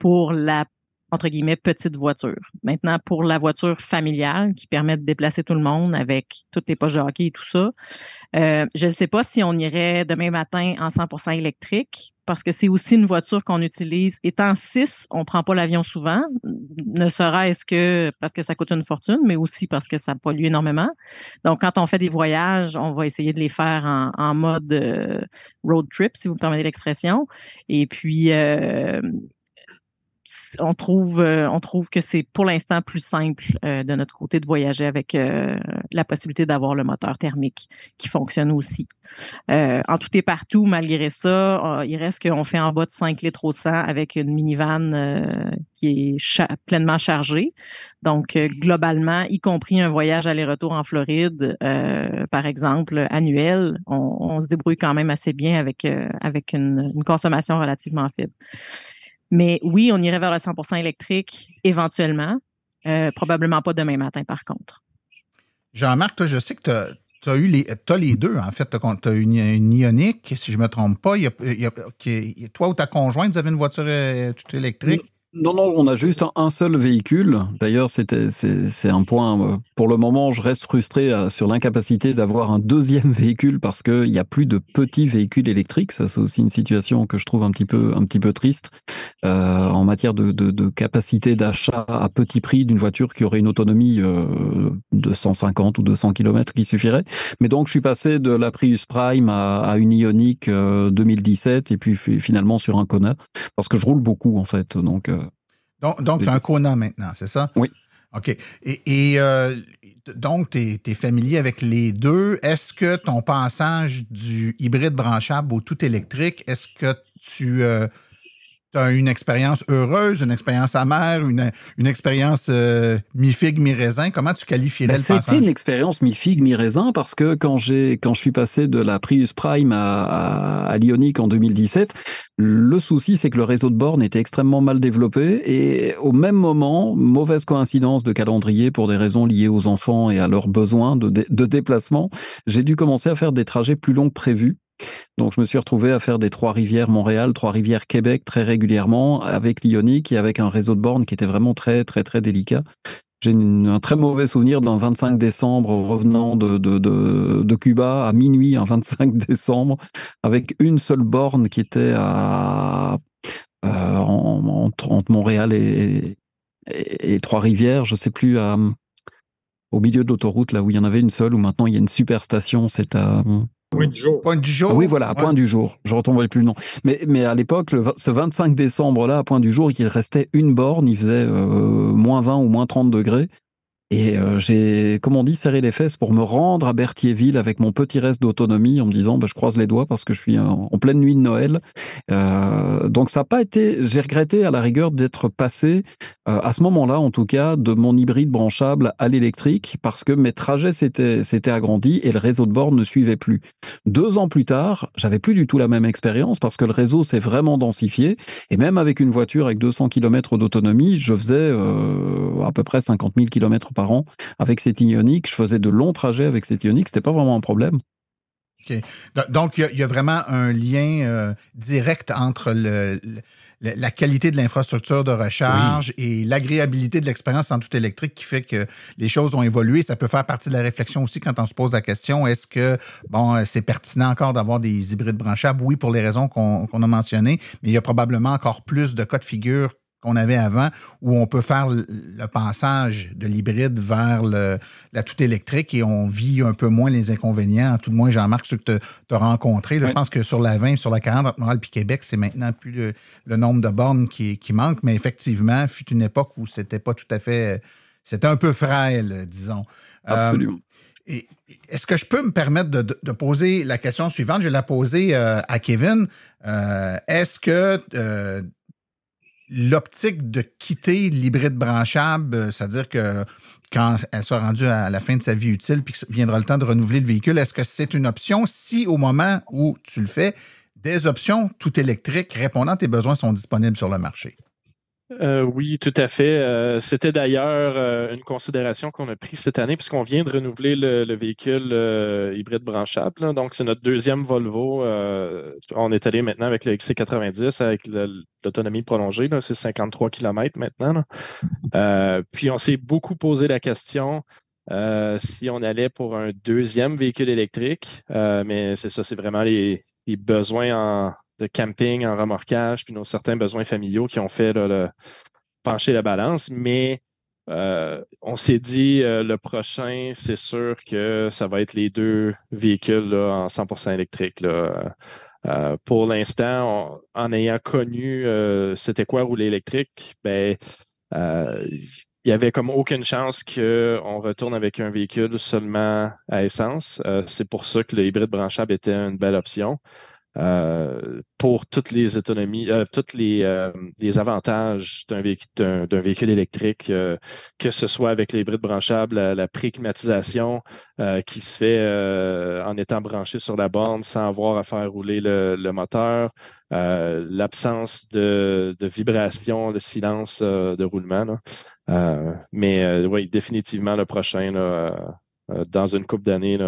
pour la entre guillemets, petite voiture. Maintenant, pour la voiture familiale qui permet de déplacer tout le monde avec toutes les poches de et tout ça, euh, je ne sais pas si on irait demain matin en 100% électrique parce que c'est aussi une voiture qu'on utilise. Étant 6, on ne prend pas l'avion souvent, ne serait-ce que parce que ça coûte une fortune, mais aussi parce que ça pollue énormément. Donc, quand on fait des voyages, on va essayer de les faire en, mode euh, road trip, si vous me permettez l'expression. Et puis, euh, on trouve, euh, on trouve que c'est pour l'instant plus simple euh, de notre côté de voyager avec euh, la possibilité d'avoir le moteur thermique qui fonctionne aussi. en tout et partout, malgré ça, il reste qu'on fait en bas de 5 litres au 100 avec une minivan qui est pleinement chargée. Donc, globalement, y compris un voyage aller-retour en Floride, par exemple, annuel, on, se débrouille quand même assez bien avec, avec une, une consommation relativement faible. Mais oui, on irait vers le 100% électrique éventuellement. Euh, probablement pas demain matin, par contre. Jean-Marc, toi, je sais que tu as, eu les, as les deux, en fait. Tu as une, une ionique, si je ne me trompe pas. toi ou ta conjointe, vous avez une voiture euh, toute électrique? Non, non, on a juste un, seul véhicule. D'ailleurs, c'est, un point. Euh, pour le moment, je reste frustré euh, sur l'incapacité d'avoir un deuxième véhicule parce qu'il n'y a plus de petits véhicules électriques. Ça, c'est aussi une situation que je trouve un petit peu, un petit peu triste euh, en matière de, de, capacité d'achat à petit prix d'une voiture qui aurait une autonomie de 150 ou 200 km qui suffirait. Mais donc, je suis passé de la Prius Prime à, une Ioniq 2017 et puis finalement sur un Kona parce que je roule beaucoup en fait. Donc donc, donc un Kona maintenant, c'est ça? Oui. OK. Et, euh, donc, tu es, familier avec les deux. Est-ce que ton passage du hybride branchable au tout électrique, est-ce que tu, euh, tu as une expérience heureuse, une expérience amère, une, une expérience euh, mi-figue, mi-raisin. Comment tu qualifierais ben, le passage? C'était une expérience mi-figue, mi-raisin parce que quand, j'ai, quand je suis passé de la Prius Prime à, à, en 2017, le souci, c'est que le réseau de bornes était extrêmement mal développé et au même moment, mauvaise coïncidence de calendrier pour des raisons liées aux enfants et à leurs besoins de, dé- de déplacement, j'ai dû commencer à faire des trajets plus longs que prévu. Donc, je me suis retrouvé à faire des Trois-Rivières Montréal, Trois-Rivières Québec très régulièrement avec l'Ionic et avec un réseau de bornes qui était vraiment très, très, très délicat. J'ai un très mauvais souvenir d'un 25 décembre revenant de, Cuba à minuit, un 25 décembre, avec une seule borne qui était à, euh, en- entre, Montréal et, Trois-Rivières, je sais plus, à, au milieu de l'autoroute, là où il y en avait une seule, où maintenant il y a une super station, c'est à... Point du jour. Point du jour. Ah oui, voilà, Point du Jour. Je retomberai plus le nom. Mais, mais à l'époque, ce 25 décembre-là, à Point du Jour, il restait une borne, il faisait euh, moins 20 ou moins 30 degrés. Et euh, j'ai, comme on dit, serré les fesses pour me rendre à Berthierville avec mon petit reste d'autonomie en me disant, bah, je croise les doigts parce que je suis en, pleine nuit de Noël. Euh, donc ça n'a pas été, j'ai regretté à la rigueur d'être passé euh, à ce moment-là, en tout cas, de mon hybride branchable à l'électrique parce que mes trajets s'étaient, s'étaient agrandis et le réseau de bornes ne suivait plus. Deux ans plus tard, j'avais plus du tout la même expérience parce que le réseau s'est vraiment densifié et même avec une voiture avec 200 km d'autonomie, je faisais euh, à peu près 50 000 km par an avec cette Ioniq. Je faisais de longs trajets avec cette Ioniq. C'était pas vraiment un problème. OK. Do- Donc, il y a- il y, a vraiment un lien euh, direct entre le, le- la qualité de l'infrastructure de recharge et l'agréabilité de l'expérience en tout électrique qui fait que les choses ont évolué. Ça peut faire partie de la réflexion aussi quand on se pose la question est-ce que bon, euh, c'est pertinent encore d'avoir des hybrides branchables? Oui, pour les raisons qu'on qu'on a mentionnées, mais il y a probablement encore plus de cas de figure qu'on avait avant, où on peut faire le, passage de l'hybride vers le, la tout électrique et on vit un peu moins les inconvénients. Tout de moins, Jean-Marc, ceux que tu as rencontrés. Je pense que sur la 20, sur la 40, entre Montréal et Québec, c'est maintenant plus le, le nombre de bornes qui, qui manque, mais effectivement, fut une époque où c'était pas tout à fait. C'était un peu frêle, disons. Absolument. Euh, et est-ce que je peux me permettre de, de- de poser la question suivante? Je vais la poser euh, à Kevin. Euh, est-ce que euh, l'optique de quitter l'hybride branchable, euh, c'est-à-dire que quand elle sera rendue à la fin de sa vie utile, puis viendra le temps de renouveler le véhicule, est-ce que c'est une option? Si au moment où tu le fais, des options tout électriques répondant à tes besoins sont disponibles sur le marché? Euh, oui, tout à fait. Euh, C'était d'ailleurs euh, une considération qu'on a prise cette année puisqu'on vient de renouveler le, le véhicule hybride branchable. Donc, c'est notre deuxième Volvo. On est allé maintenant avec le XC90 avec l'autonomie prolongée. C'est 53 km maintenant. puis, on s'est beaucoup posé la question si on allait pour un deuxième véhicule électrique. Mais c'est ça, c'est vraiment les besoins en, de camping, en remorquage, puis nos certains besoins familiaux qui ont fait pencher la balance. Mais euh, on s'est dit euh, le prochain, c'est sûr que ça va être les deux véhicules en 100% électrique. Là. Euh, pour l'instant, en ayant connu c'était quoi rouler électrique, ben il y avait comme aucune chance qu'on retourne avec un véhicule seulement à essence. C'est pour ça que le hybride branchable était une belle option. Euh, pour toutes les autonomies, euh, tous les, euh, les avantages d'un véhicule, véhicule électrique, que ce soit avec l'hybride branchable, la, la pré-climatisation qui se fait en étant branché sur la borne sans avoir à faire rouler le, le moteur, euh, l'absence de, de vibration, le silence de roulement. Euh, mais oui, définitivement le prochain, là, dans une couple d'années,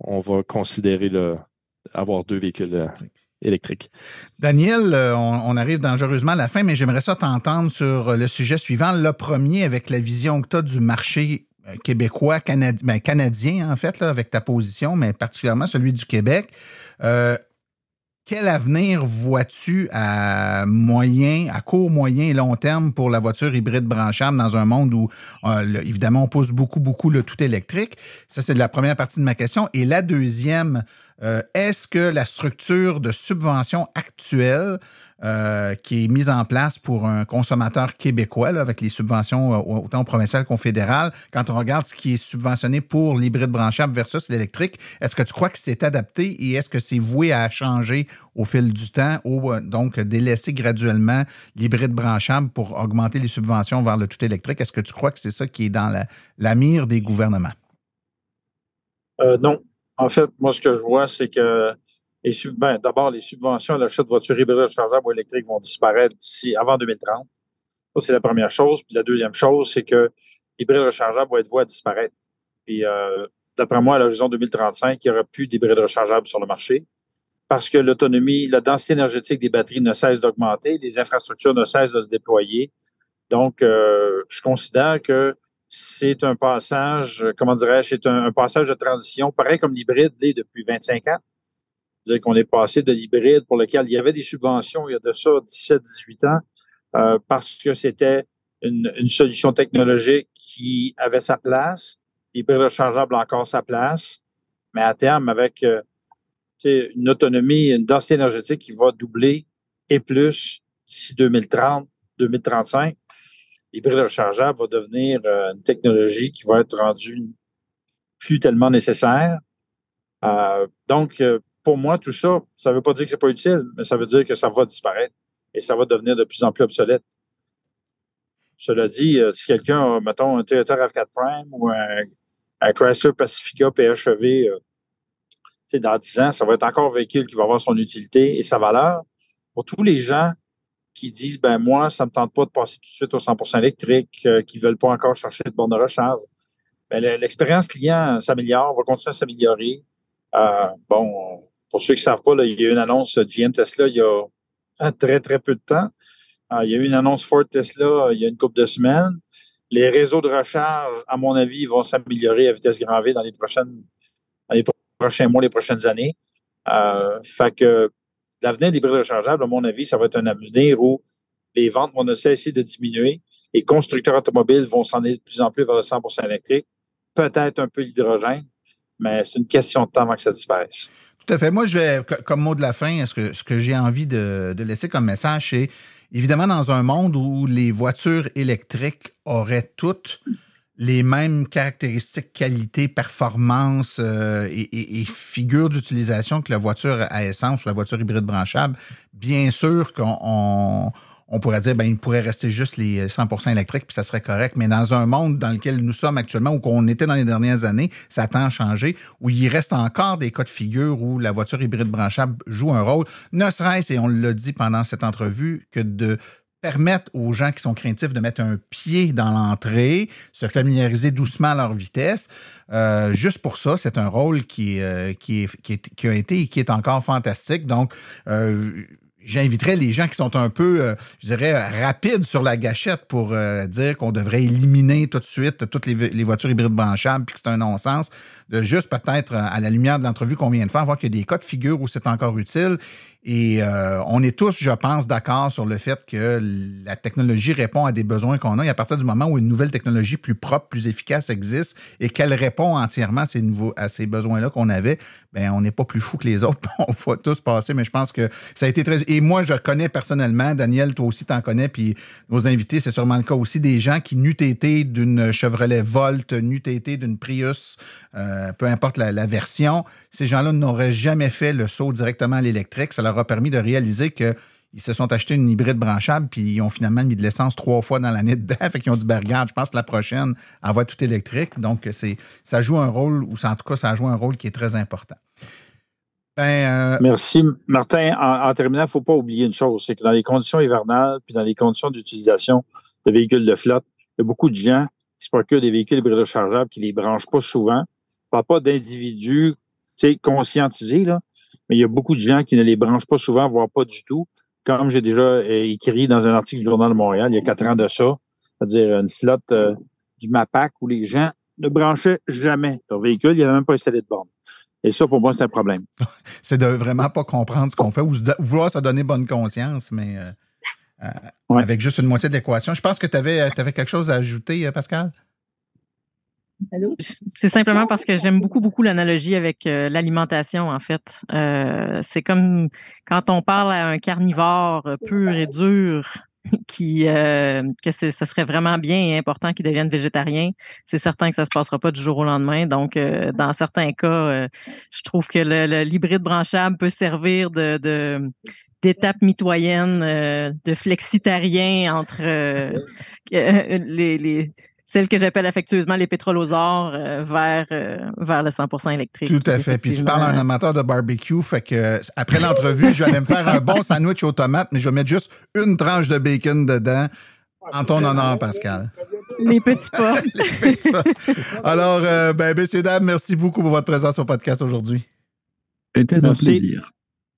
on va considérer le, avoir deux véhicules euh, électriques. Daniel, euh, on, on arrive dangereusement à la fin, mais j'aimerais ça t'entendre sur le sujet suivant. Le premier, avec la vision que tu as du marché euh, québécois, canadi- ben, canadien, en fait, là, avec ta position, mais particulièrement celui du Québec. Euh, quel avenir vois-tu à moyen, à court, moyen et long terme pour la voiture hybride branchable dans un monde où, euh, évidemment, on pousse beaucoup, beaucoup le tout électrique? Ça, c'est la première partie de ma question. Et la deuxième, euh, est-ce que la structure de subvention actuelle euh, qui est mise en place pour un consommateur québécois, avec les subventions euh, autant provinciales qu'au fédéral. Quand on regarde ce qui est subventionné pour l'hybride branchable versus l'électrique, est-ce que tu crois que c'est adapté et est-ce que c'est voué à changer au fil du temps ou euh, donc délaisser graduellement l'hybride branchable pour augmenter les subventions vers le tout électrique? Est-ce que tu crois que c'est ça qui est dans la, mire des gouvernements? Non. En fait, moi, ce que je vois, c'est que sub- ben, d'abord, les subventions à l'achat de voitures hybrides rechargeables ou électriques vont disparaître d'ici avant 2030. Ça, c'est la première chose. Puis la deuxième chose, c'est que l'hybride rechargeable va être voué à disparaître. Puis, euh, d'après moi, à l'horizon 2035, il n'y aura plus d'hybrides rechargeables sur le marché parce que l'autonomie, la densité énergétique des batteries ne cesse d'augmenter, les infrastructures ne cessent de se déployer. Donc, euh, je considère que c'est un passage, euh, comment dirais-je, c'est un, un passage de transition, pareil comme l'hybride l'est depuis 25 ans. C'est-à-dire qu'on est passé de l'hybride pour lequel il y avait des subventions il y a de ça 17-18 ans, euh, parce que c'était une, une solution technologique qui avait sa place, l'hybride rechargeable encore sa place, mais à terme, avec euh, une autonomie, une densité énergétique qui va doubler et plus d'ici 2030, 2035, l'hybride rechargeable va devenir euh, une technologie qui va être rendue plus tellement nécessaire. Euh, donc, euh, pour moi, tout ça, ça ne veut pas dire que c'est pas utile, mais ça veut dire que ça va disparaître et ça va devenir de plus en plus obsolète. Cela dit, euh, si quelqu'un a, mettons, un Toyota RAV4 Prime ou un, un Chrysler Pacifica PHEV, euh, dans 10 ans, ça va être encore un véhicule qui va avoir son utilité et sa valeur. Pour tous les gens qui disent, ben moi, ça ne me tente pas de passer tout de suite au 100% électrique, euh, qui ne veulent pas encore chercher de borne de recharge, ben, le- l'expérience client s'améliore, va continuer à s'améliorer. Euh, bon, pour ceux qui ne savent pas, il y a eu une annonce de GM Tesla il y a un très, très peu de temps. Euh, il y a eu une annonce Ford Tesla euh, il y a une couple de semaines. Les réseaux de recharge, à mon avis, vont s'améliorer à vitesse grand V dans les prochaines, dans les pro- prochains mois, les prochaines années. Euh, fait que l'avenir des hybrides rechargeables, à mon avis, ça va être un avenir où les ventes vont ne cesser de diminuer. Les constructeurs automobiles vont s'en aller de plus en plus vers le 100% électrique. Peut-être un peu l'hydrogène, mais c'est une question de temps avant que ça disparaisse. Tout à fait. Moi, je vais, co- comme mot de la fin, ce que, ce que j'ai envie de, de laisser comme message, c'est évidemment dans un monde où les voitures électriques auraient toutes les mêmes caractéristiques, qualité, performance euh, et, et, et figure d'utilisation que la voiture à essence ou la voiture hybride branchable, bien sûr qu'on on, pourrait dire ben il pourrait rester juste les 100% électriques puis ça serait correct mais dans un monde dans lequel nous sommes actuellement ou qu'on était dans les dernières années ça tend à changer où il reste encore des cas de figure où la voiture hybride branchable joue un rôle ne serait-ce et on l'a dit pendant cette entrevue que de permettre aux gens qui sont craintifs de mettre un pied dans l'entrée, se familiariser doucement à leur vitesse. Euh, juste pour ça, c'est un rôle qui, euh, qui, est, qui, a été et qui est encore fantastique. Donc, euh, j'inviterais les gens qui sont un peu, euh, je dirais, rapides sur la gâchette pour euh, dire qu'on devrait éliminer tout de suite toutes les, voitures hybrides branchables puis que c'est un non-sens, de juste peut-être, euh, à la lumière de l'entrevue qu'on vient de faire, voir qu'il y a des cas de figure où c'est encore utile. Et euh, on est tous, je pense, d'accord sur le fait que la technologie répond à des besoins qu'on a. Et à partir du moment où une nouvelle technologie plus propre, plus efficace existe et qu'elle répond entièrement à ces, besoins-là qu'on avait, ben on n'est pas plus fou que les autres. on va tous passer, mais je pense que ça a été très... Et moi, je connais personnellement, Daniel, toi aussi t'en connais, puis nos invités, c'est sûrement le cas aussi, des gens qui, n'eût été d'une Chevrolet Volt, n'eût été d'une Prius, euh, peu importe la, version, ces gens-là n'auraient jamais fait le saut directement à l'électrique. Ça leur a permis de réaliser que ils se sont achetés une hybride branchable, puis ils ont finalement mis de l'essence trois fois dans l'année dedans. Fait qu'ils ont dit, ben, regarde, je pense que la prochaine, elle va être tout électrique. Donc, c'est, ça joue un rôle, ou en tout cas, ça joue un rôle qui est très important. Ben, euh, Merci. Martin, en, en terminant, il ne faut pas oublier une chose, c'est que dans les conditions hivernales, puis dans les conditions d'utilisation de véhicules de flotte, il y a beaucoup de gens qui se procurent des véhicules hybrides rechargeables qui ne les branchent pas souvent. Parle pas d'individus tu sais, conscientisés, là, mais il y a beaucoup de gens qui ne les branchent pas souvent, voire pas du tout. Comme j'ai déjà euh, écrit dans un article du Journal de Montréal, il y a quatre ans de ça, c'est-à-dire une flotte euh, du MAPAC où les gens ne branchaient jamais leur véhicule, il n'y avait même pas installé de borne. Et ça, pour moi, c'est un problème. c'est de vraiment pas comprendre ce qu'on fait ou se vouloir se donner bonne conscience, mais euh, euh, avec juste une moitié de l'équation. Je pense que tu avais, quelque chose à ajouter, Pascal? C'est simplement parce que j'aime beaucoup, beaucoup l'analogie avec euh, l'alimentation, en fait. Euh, c'est comme quand on parle à un carnivore euh, pur et dur qui euh, que ce serait vraiment bien et important qu'il devienne végétarien, c'est certain que ça se passera pas du jour au lendemain. Donc, euh, dans certains cas, euh, je trouve que le, l'hybride branchable peut servir de, de d'étape mitoyenne, de flexitarien entre les, les celles que j'appelle affectueusement les pétrolosaures vers, vers le 100% électrique. Tout à fait. Puis tu parles à un amateur de barbecue, fait que après l'entrevue, je vais aller me faire un bon sandwich aux tomates, mais je vais mettre juste une tranche de bacon dedans. En ton honneur, Pascal. Les petits pas. les petits pas. Alors, euh, ben, messieurs, dames, merci beaucoup pour votre présence au podcast aujourd'hui. C'était un plaisir.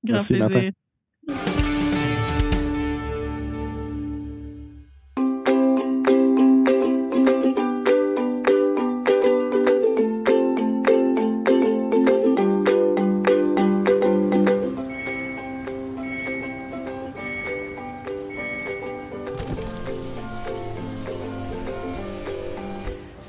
Grand Merci, plaisir. Nathan.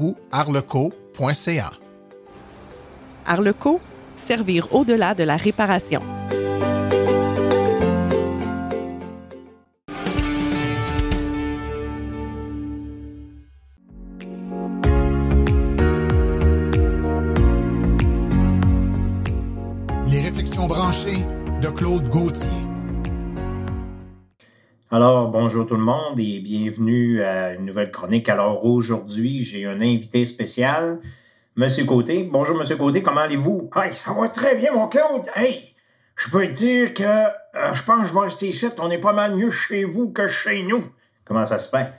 ou arleco.ca. Arleco, servir au-delà de la réparation. Alors, bonjour tout le monde et bienvenue à une nouvelle chronique. Alors, aujourd'hui, j'ai un invité spécial, Monsieur Côté. Bonjour, Monsieur Côté, comment allez-vous? Hey, ça va très bien, mon Claude. Hey, je peux te dire que euh, je pense que je vais rester ici. On est pas mal mieux chez vous que chez nous. Comment ça se fait?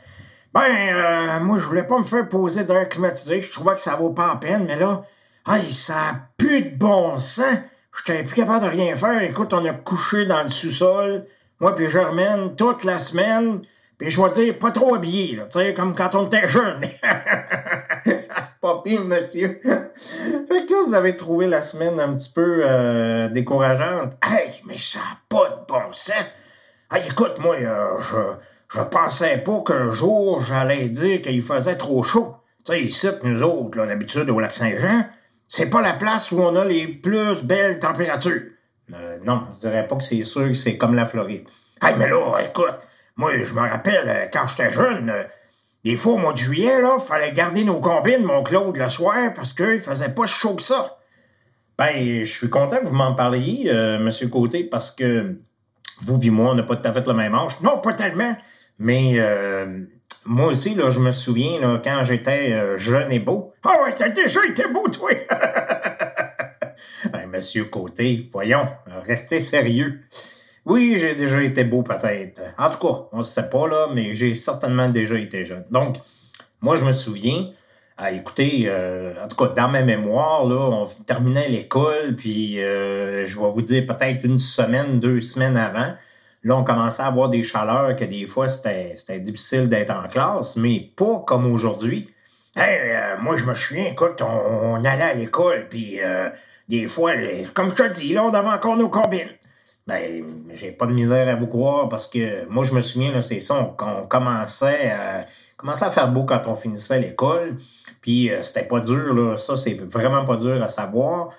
Ben, euh, moi, je voulais pas me faire poser d'air climatisé. Je trouvais que ça vaut pas la peine, mais là, hey, ça a plus de bon sens. J'étais plus capable de rien faire. Écoute, on a couché dans le sous-sol, moi puis Germaine, toute la semaine. Puis je vais dire, pas trop habillé, là, tu sais, comme quand on était jeune. C'est pas pire, monsieur. fait que vous avez trouvé la semaine un petit peu euh, décourageante. Hey, mais ça a pas de bon sens. Hey, écoute, moi, euh, je, je pensais pas qu'un jour, j'allais dire qu'il faisait trop chaud. Tu sais, ici, nous autres, là, d'habitude, au lac Saint-Jean, c'est pas la place où on a les plus belles températures. Euh, non, je dirais pas que c'est sûr que c'est comme la Floride. Hey, mais là, écoute, moi, je me rappelle, euh, quand j'étais jeune, euh, des fois, au mois de juillet, là, fallait garder nos combines, mon Claude, le soir, parce qu'il faisait pas chaud que ça. Ben, je suis content que vous m'en parliez, Monsieur Côté, parce que vous et moi, on n'a pas tout à fait le même âge. Non, pas tellement. Mais moi aussi, là, je me souviens, là, quand j'étais jeune et beau. Ah ouais, t'as déjà été beau, toi! Ben, Monsieur Côté, voyons, restez sérieux. Oui, j'ai déjà été beau peut-être. En tout cas, on ne sait pas là, mais j'ai certainement déjà été jeune. Donc, moi, je me souviens, à écouter, euh, en tout cas, dans ma mémoire, là, on terminait l'école, puis euh, je vais vous dire peut-être une semaine, deux semaines avant. Là, on commençait à avoir des chaleurs que des fois, c'était c'était difficile d'être en classe, mais pas comme aujourd'hui. Hey, euh, moi, je me souviens, écoute, on, on allait à l'école, puis euh, des fois, comme je te dis, là, on avait encore nos combines. Ben, j'ai pas de misère à vous croire parce que moi, je me souviens, là, c'est ça, on, on commençait à, commençait à faire beau quand on finissait l'école. Puis euh, c'était pas dur, là. Ça, c'est vraiment pas dur à savoir.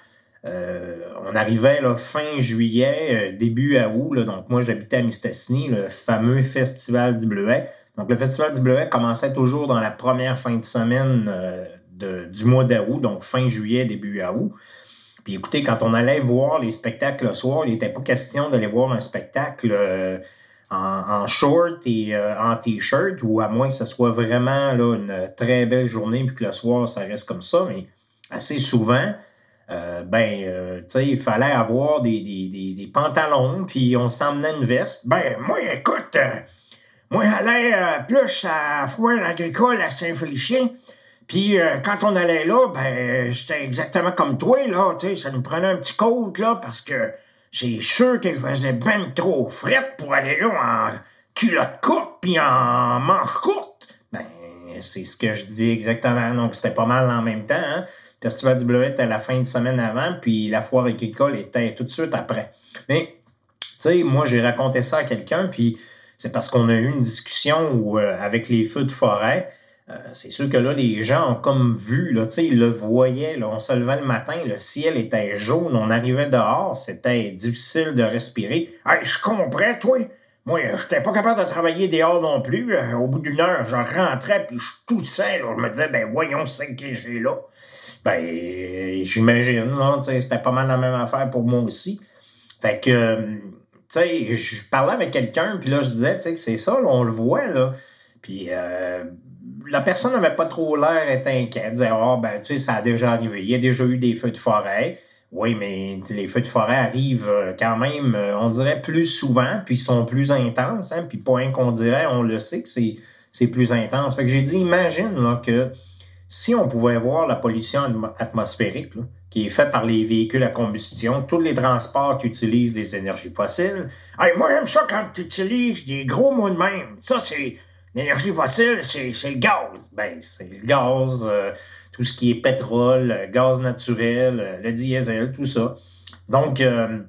Euh, on arrivait fin juillet, euh, début août. Donc, moi, j'habitais à Mistassini, le fameux Festival du Bleuet. Donc, le Festival du Bleuet commençait toujours dans la première fin de semaine euh, du mois d'août, donc fin juillet, début à août. Puis écoutez, quand on allait voir les spectacles le soir, il n'était pas question d'aller voir un spectacle euh, en, short et euh, en t-shirt, ou à moins que ce soit vraiment là, une très belle journée, puis que le soir, ça reste comme ça. Mais assez souvent, euh, ben, tu sais, il fallait avoir des, des, des, pantalons, puis on s'emmenait une veste. Ben, moi, écoute, moi, j'allais plus à foire agricole à Saint-Félicien. Puis euh, quand on allait là, ben c'était exactement comme toi, là, tu sais, ça nous prenait un petit côte, là, parce que c'est sûr qu'il faisait bien trop fret pour aller là en culotte courte puis en manche courte. Ben, c'est ce que je dis exactement. Donc, c'était pas mal en même temps, hein. Le Festival du Bleuet était la fin de semaine avant, puis la foire agricole était tout de suite après. Mais, tu sais, moi, j'ai raconté ça à quelqu'un, puis c'est parce qu'on a eu une discussion euh, avec les feux de forêt, euh, c'est sûr que là, les gens ont comme vu, là, ils le voyaient. Là, on se levait le matin, le ciel était jaune, on arrivait dehors, c'était difficile de respirer. Hey, je comprends, toi. Moi, j'étais pas capable de travailler dehors non plus. Euh, au bout d'une heure, je rentrais puis je toussais. Là, je me disais, ben voyons, c'est que j'ai là. Ben, j'imagine, là, c'était pas mal la même affaire pour moi aussi. Fait que, tu sais, je parlais avec quelqu'un, puis là, je disais, tu sais, que c'est ça, on le voit, là. Puis, euh, la personne n'avait pas trop l'air d'être inquiète. Elle disait, ah, ben, tu sais, ça a déjà arrivé. Il y a déjà eu des feux de forêt. Oui, mais les feux de forêt arrivent euh, quand même, euh, on dirait, plus souvent, puis sont plus intenses. Hein, puis point qu'on dirait, on le sait que c'est plus intense. Fait que j'ai dit, imagine que si on pouvait voir la pollution atmosphérique, qui est faite par les véhicules à combustion, tous les transports qui utilisent des énergies fossiles. Hey, moi, j'aime ça quand tu utilises des gros mots de même. Ça, c'est L'énergie fossile, c'est le gaz. Ben, c'est le gaz, euh, tout ce qui est pétrole, gaz naturel, euh, le diesel, tout ça. Donc, euh,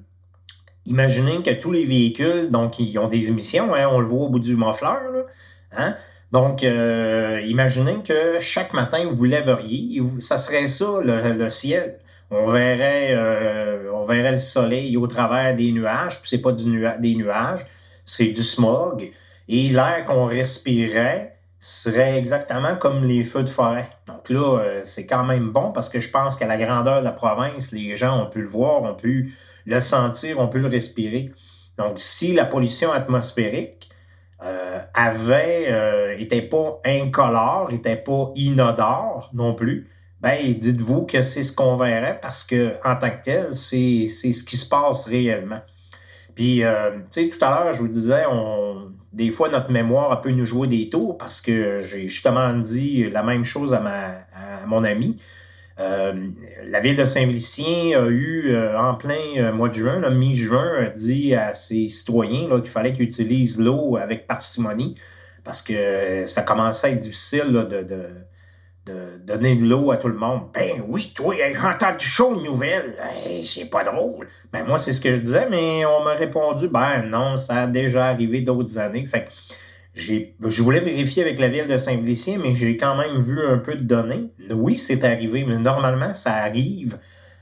imaginez que tous les véhicules, donc, ils ont des émissions, hein, on le voit au bout du muffler, hein? Donc, imaginez que chaque matin, vous lèveriez, ça serait ça, le, ciel. On verrait, on verrait le soleil au travers des nuages, puis c'est pas des nuages, c'est du smog. Et l'air qu'on respirait serait exactement comme les feux de forêt. Donc là, euh, c'est quand même bon parce que je pense qu'à la grandeur de la province, les gens ont pu le voir, ont pu le sentir, ont pu le respirer. Donc si la pollution atmosphérique euh, avait euh, était pas incolore, était pas inodore non plus, ben dites-vous que c'est ce qu'on verrait parce que en tant que tel, c'est ce qui se passe réellement. Puis, tu sais, tout à l'heure, je vous disais, on, des fois, notre mémoire peut nous jouer des tours parce que j'ai justement dit la même chose à, ma, mon ami. Euh, la ville de Saint-Félicien a eu, euh, en plein euh, mois de juin, mi-juin, dit à ses citoyens qu'il fallait qu'ils utilisent l'eau avec parcimonie parce que ça commençait à être difficile de donner de l'eau à tout le monde. Ben oui, toi, j'entends du chaud une nouvelle. c'est pas drôle. Ben moi, c'est ce que je disais, mais on m'a répondu, ben non, ça a déjà arrivé d'autres années. Fait que je voulais vérifier avec la ville de Saint-Félicien, mais j'ai quand même vu un peu de données. Oui, c'est arrivé, mais normalement, ça arrive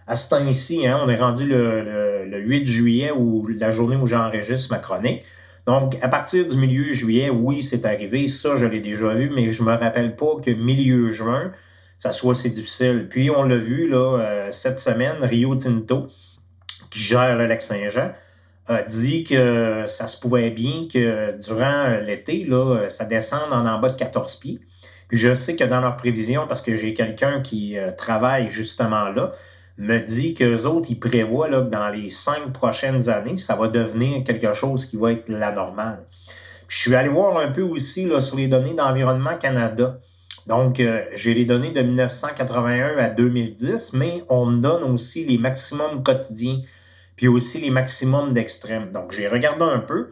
à ce temps-ci. Hein, on est rendu le, le, le 8 juillet, ou la journée où j'enregistre ma chronique. Donc, à partir du milieu juillet, oui, c'est arrivé. Ça, je l'ai déjà vu, mais je me rappelle pas que milieu juin, ça soit assez difficile. Puis, on l'a vu, là, euh, cette semaine, Rio Tinto, qui gère le lac Saint-Jean, a dit que ça se pouvait bien que durant l'été, là, ça descende en en bas de 14 pieds. Puis je sais que dans leur prévision, parce que j'ai quelqu'un qui euh, travaille justement là, me dit qu'eux autres, ils prévoient là, que dans les cinq prochaines années, ça va devenir quelque chose qui va être la normale. je suis allé voir un peu aussi là, sur les données d'Environnement Canada. Donc, euh, j'ai les données de 1981 à 2010, mais on me donne aussi les maximums quotidiens, puis aussi les maximums d'extrêmes. Donc, j'ai regardé un peu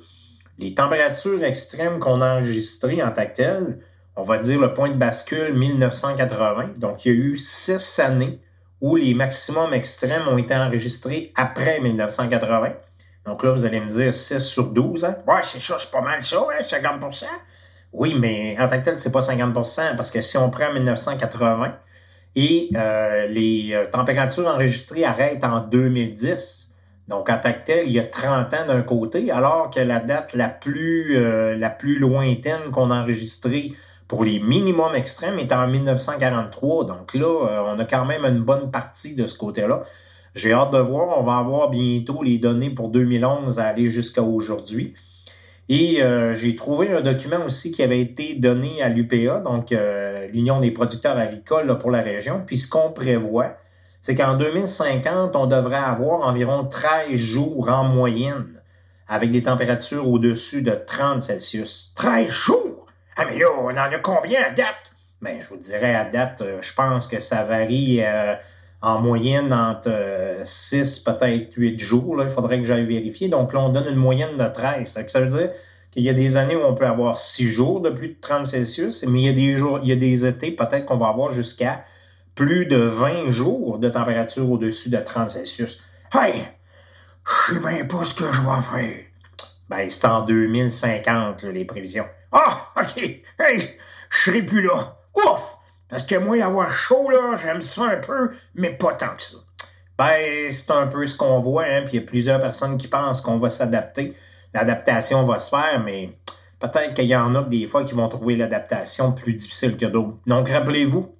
les températures extrêmes qu'on a enregistrées en tactile. On va dire le point de bascule 1980. Donc, il y a eu six années où les maximums extrêmes ont été enregistrés après 1980. Donc là, vous allez me dire 6 sur 12. Hein? Ouais, c'est ça, c'est pas mal ça, hein, 50% Oui, mais en tant que tel, c'est pas 50% parce que si on prend 1980 et euh, les euh, températures enregistrées arrêtent en 2010, donc en tant que tel, il y a 30 ans d'un côté, alors que la date la plus, euh, la plus lointaine qu'on a enregistrée pour les minimums extrêmes est en 1943. Donc là, euh, on a quand même une bonne partie de ce côté-là. J'ai hâte de voir. On va avoir bientôt les données pour 2011 à aller jusqu'à aujourd'hui. Et euh, j'ai trouvé un document aussi qui avait été donné à l'UPA, donc euh, l'Union des producteurs agricoles pour la région. Puis ce qu'on prévoit, c'est qu'en 2050, on devrait avoir environ 13 jours en moyenne avec des températures au-dessus de 30 Celsius. 13 jours? Ah mais là, on en a combien à date? Ben, je vous dirais à date, euh, je pense que ça varie euh, en moyenne entre 6, euh, peut-être 8 jours. Il faudrait que j'aille vérifier. Donc là, on donne une moyenne de 13. Ça veut dire qu'il y a des années où on peut avoir 6 jours de plus de 30 Celsius, mais il y a des jours, il y a des étés, peut-être qu'on va avoir jusqu'à plus de 20 jours de température au-dessus de 30 Celsius. Hey! Je sais bien pas ce que je vais faire. Ben, c'est en 2050, là, les prévisions. Ah, OK. Hey, je serai plus là. Ouf! Parce que moi, avoir chaud, là, j'aime ça un peu, mais pas tant que ça. Ben, c'est un peu ce qu'on voit, hein, puis il y a plusieurs personnes qui pensent qu'on va s'adapter. L'adaptation va se faire, mais peut-être qu'il y en a des fois qui vont trouver l'adaptation plus difficile que d'autres. Donc, rappelez-vous,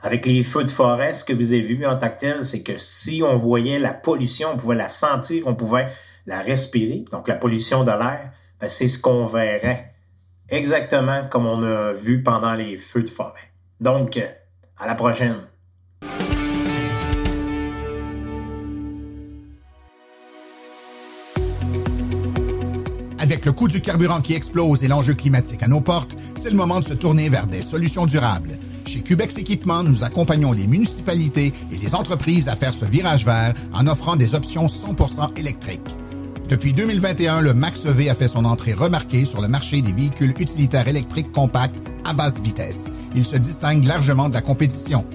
avec les feux de forêt, ce que vous avez vu en tactile, c'est que si on voyait la pollution, on pouvait la sentir, on pouvait la respirer, donc la pollution de l'air, ben c'est ce qu'on verrait exactement comme on a vu pendant les feux de forêt. Donc, à la prochaine. Avec le coût du carburant qui explose et l'enjeu climatique à nos portes, c'est le moment de se tourner vers des solutions durables. Chez Cubex Équipement, nous accompagnons les municipalités et les entreprises à faire ce virage vert en offrant des options 100% électriques. Depuis 2021, le Max-EV a fait son entrée remarquée sur le marché des véhicules utilitaires électriques compacts à basse vitesse. Il se distingue largement de la compétition.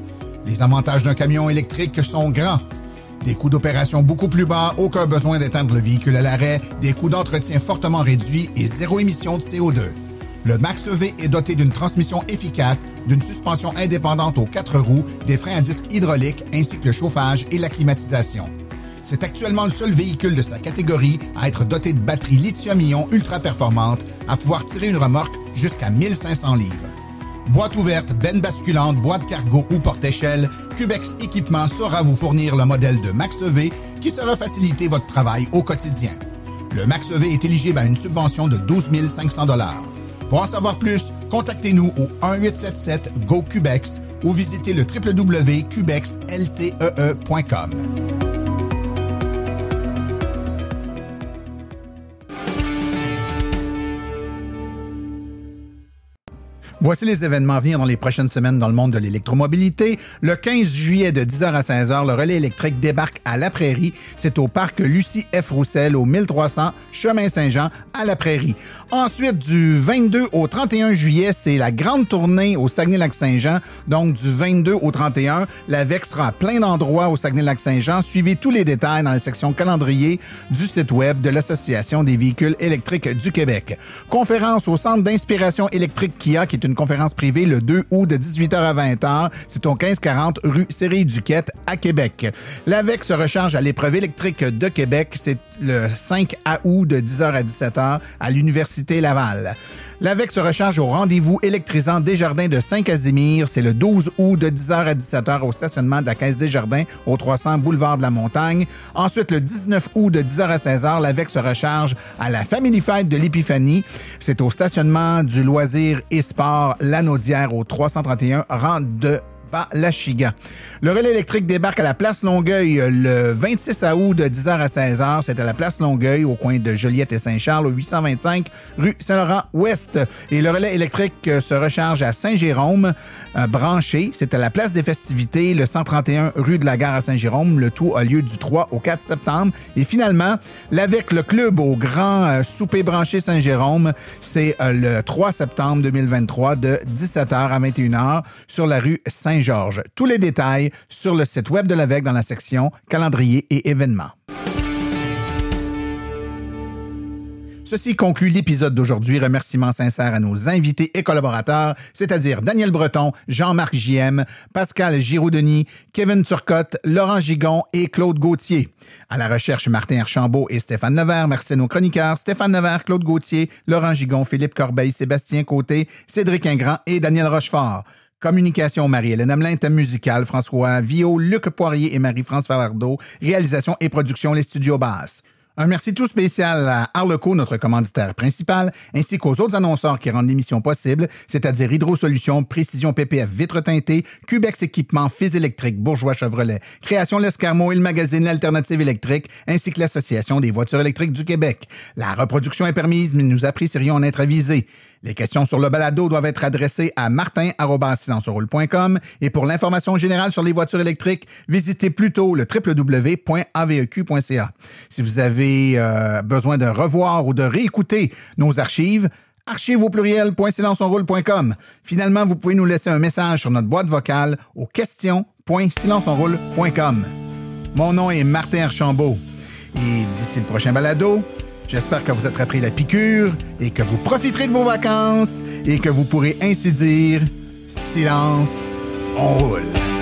Les avantages d'un camion électrique sont grands. Des coûts d'opération beaucoup plus bas, aucun besoin d'éteindre le véhicule à l'arrêt, des coûts d'entretien fortement réduits et zéro émission de CO2. Le Max-EV est doté d'une transmission efficace, d'une suspension indépendante aux quatre roues, des freins à disque hydrauliques ainsi que le chauffage et la climatisation. C'est actuellement le seul véhicule de sa catégorie à être doté de batteries lithium-ion ultra performantes à pouvoir tirer une remorque jusqu'à 1500 livres. Boîte ouverte, benne basculante, boîte cargo ou porte-échelle, Cubex Équipement saura vous fournir le modèle de Max EV qui sera faciliter votre travail au quotidien. Le Max EV est éligible à une subvention de 12 500 Pour en savoir plus, contactez-nous au 1-877-GO-CUBEX ou visitez le www.cubexltee.com. Voici les événements à venir dans les prochaines semaines dans le monde de l'électromobilité. Le 15 juillet de 10h à 16h, le relais électrique débarque à La Prairie. C'est au parc Lucie F. Roussel au 1300 Chemin Saint-Jean à La Prairie. Ensuite, du 22 au 31 juillet, c'est la grande tournée au Saguenay-Lac-Saint-Jean. Donc, du 22 au 31, la VEC sera à plein d'endroits au Saguenay-Lac-Saint-Jean. Suivez tous les détails dans la section calendrier du site web de l'Association des véhicules électriques du Québec. Conférence au Centre d'inspiration électrique Kia, qui est une conférence privée le 2 août de 18h à 20h. C'est au 1540 rue Série-Duquette à Québec. L'AVEC se recharge à l'épreuve électrique de Québec. C'est le 5 août de 10h à 17h à l'Université Laval. L'AVEC se recharge au rendez-vous électrisant Desjardins de Saint-Casimir. C'est le 12 août de 10h à 17h au stationnement de la Caisse Desjardins au 300 Boulevard de la Montagne. Ensuite, le 19 août de 10h à 16h, l'AVEC se recharge à la Family Fight de l'Épiphanie. C'est au stationnement du loisir et sport Lanaudière au 331 rang de Le relais électrique débarque à la place Longueuil le 26 août de 10h à 16h. C'est à la place Longueuil au coin de Joliette et Saint-Charles au 825 rue Saint-Laurent-Ouest. Et le relais électrique se recharge à Saint-Jérôme, euh, branché. C'est à la place des festivités, le 131 rue de la Gare à Saint-Jérôme. Le tout a lieu du 3 au 4 septembre. Et finalement, l'avec le club au grand euh, souper branché Saint-Jérôme, c'est euh, le 3 septembre 2023 de 17h à 21h sur la rue Saint georges Tous les détails sur le site web de l'AVEC dans la section calendrier et événements. Ceci conclut l'épisode d'aujourd'hui. Remerciements sincères à nos invités et collaborateurs, c'est-à-dire Daniel Breton, Jean-Marc JM, Pascal Giroudeni, Kevin Turcotte, Laurent Gigon et Claude Gauthier. À la recherche, Martin Archambault et Stéphane Nevers. Merci à nos chroniqueurs Stéphane Nevers, Claude Gauthier, Laurent Gigon, Philippe Corbeil, Sébastien Côté, Cédric Ingrand et Daniel Rochefort. Communication, Marie-Hélène Hamelin, thème musical, François Vio, Luc Poirier et Marie-France Falardeau. Réalisation et production, les studios basses. Un merci tout spécial à Arleco, notre commanditaire principal, ainsi qu'aux autres annonceurs qui rendent l'émission possible, c'est-à-dire Hydro Solutions, Précision PPF Vitre teintée, Cubex Équipement, Fils électrique, Bourgeois Chevrolet, Création L'Escarmot et le magazine L'Alternative électrique, ainsi que l'Association des voitures électriques du Québec. La reproduction est permise, mais nous apprécierions en être avisés. Les questions sur le balado doivent être adressées à martin.silenceroule.com et pour l'information générale sur les voitures électriques, visitez plutôt le www.aveq.ca. Si vous avez euh, besoin de revoir ou de réécouter nos archives, archives au pluriel.silenceonroule.com. Finalement, vous pouvez nous laisser un message sur notre boîte vocale au questions.silenceonroule.com. Mon nom est Martin Archambault. Et d'ici le prochain balado, J'espère que vous appris la piqûre et que vous profiterez de vos vacances et que vous pourrez ainsi dire silence, on roule.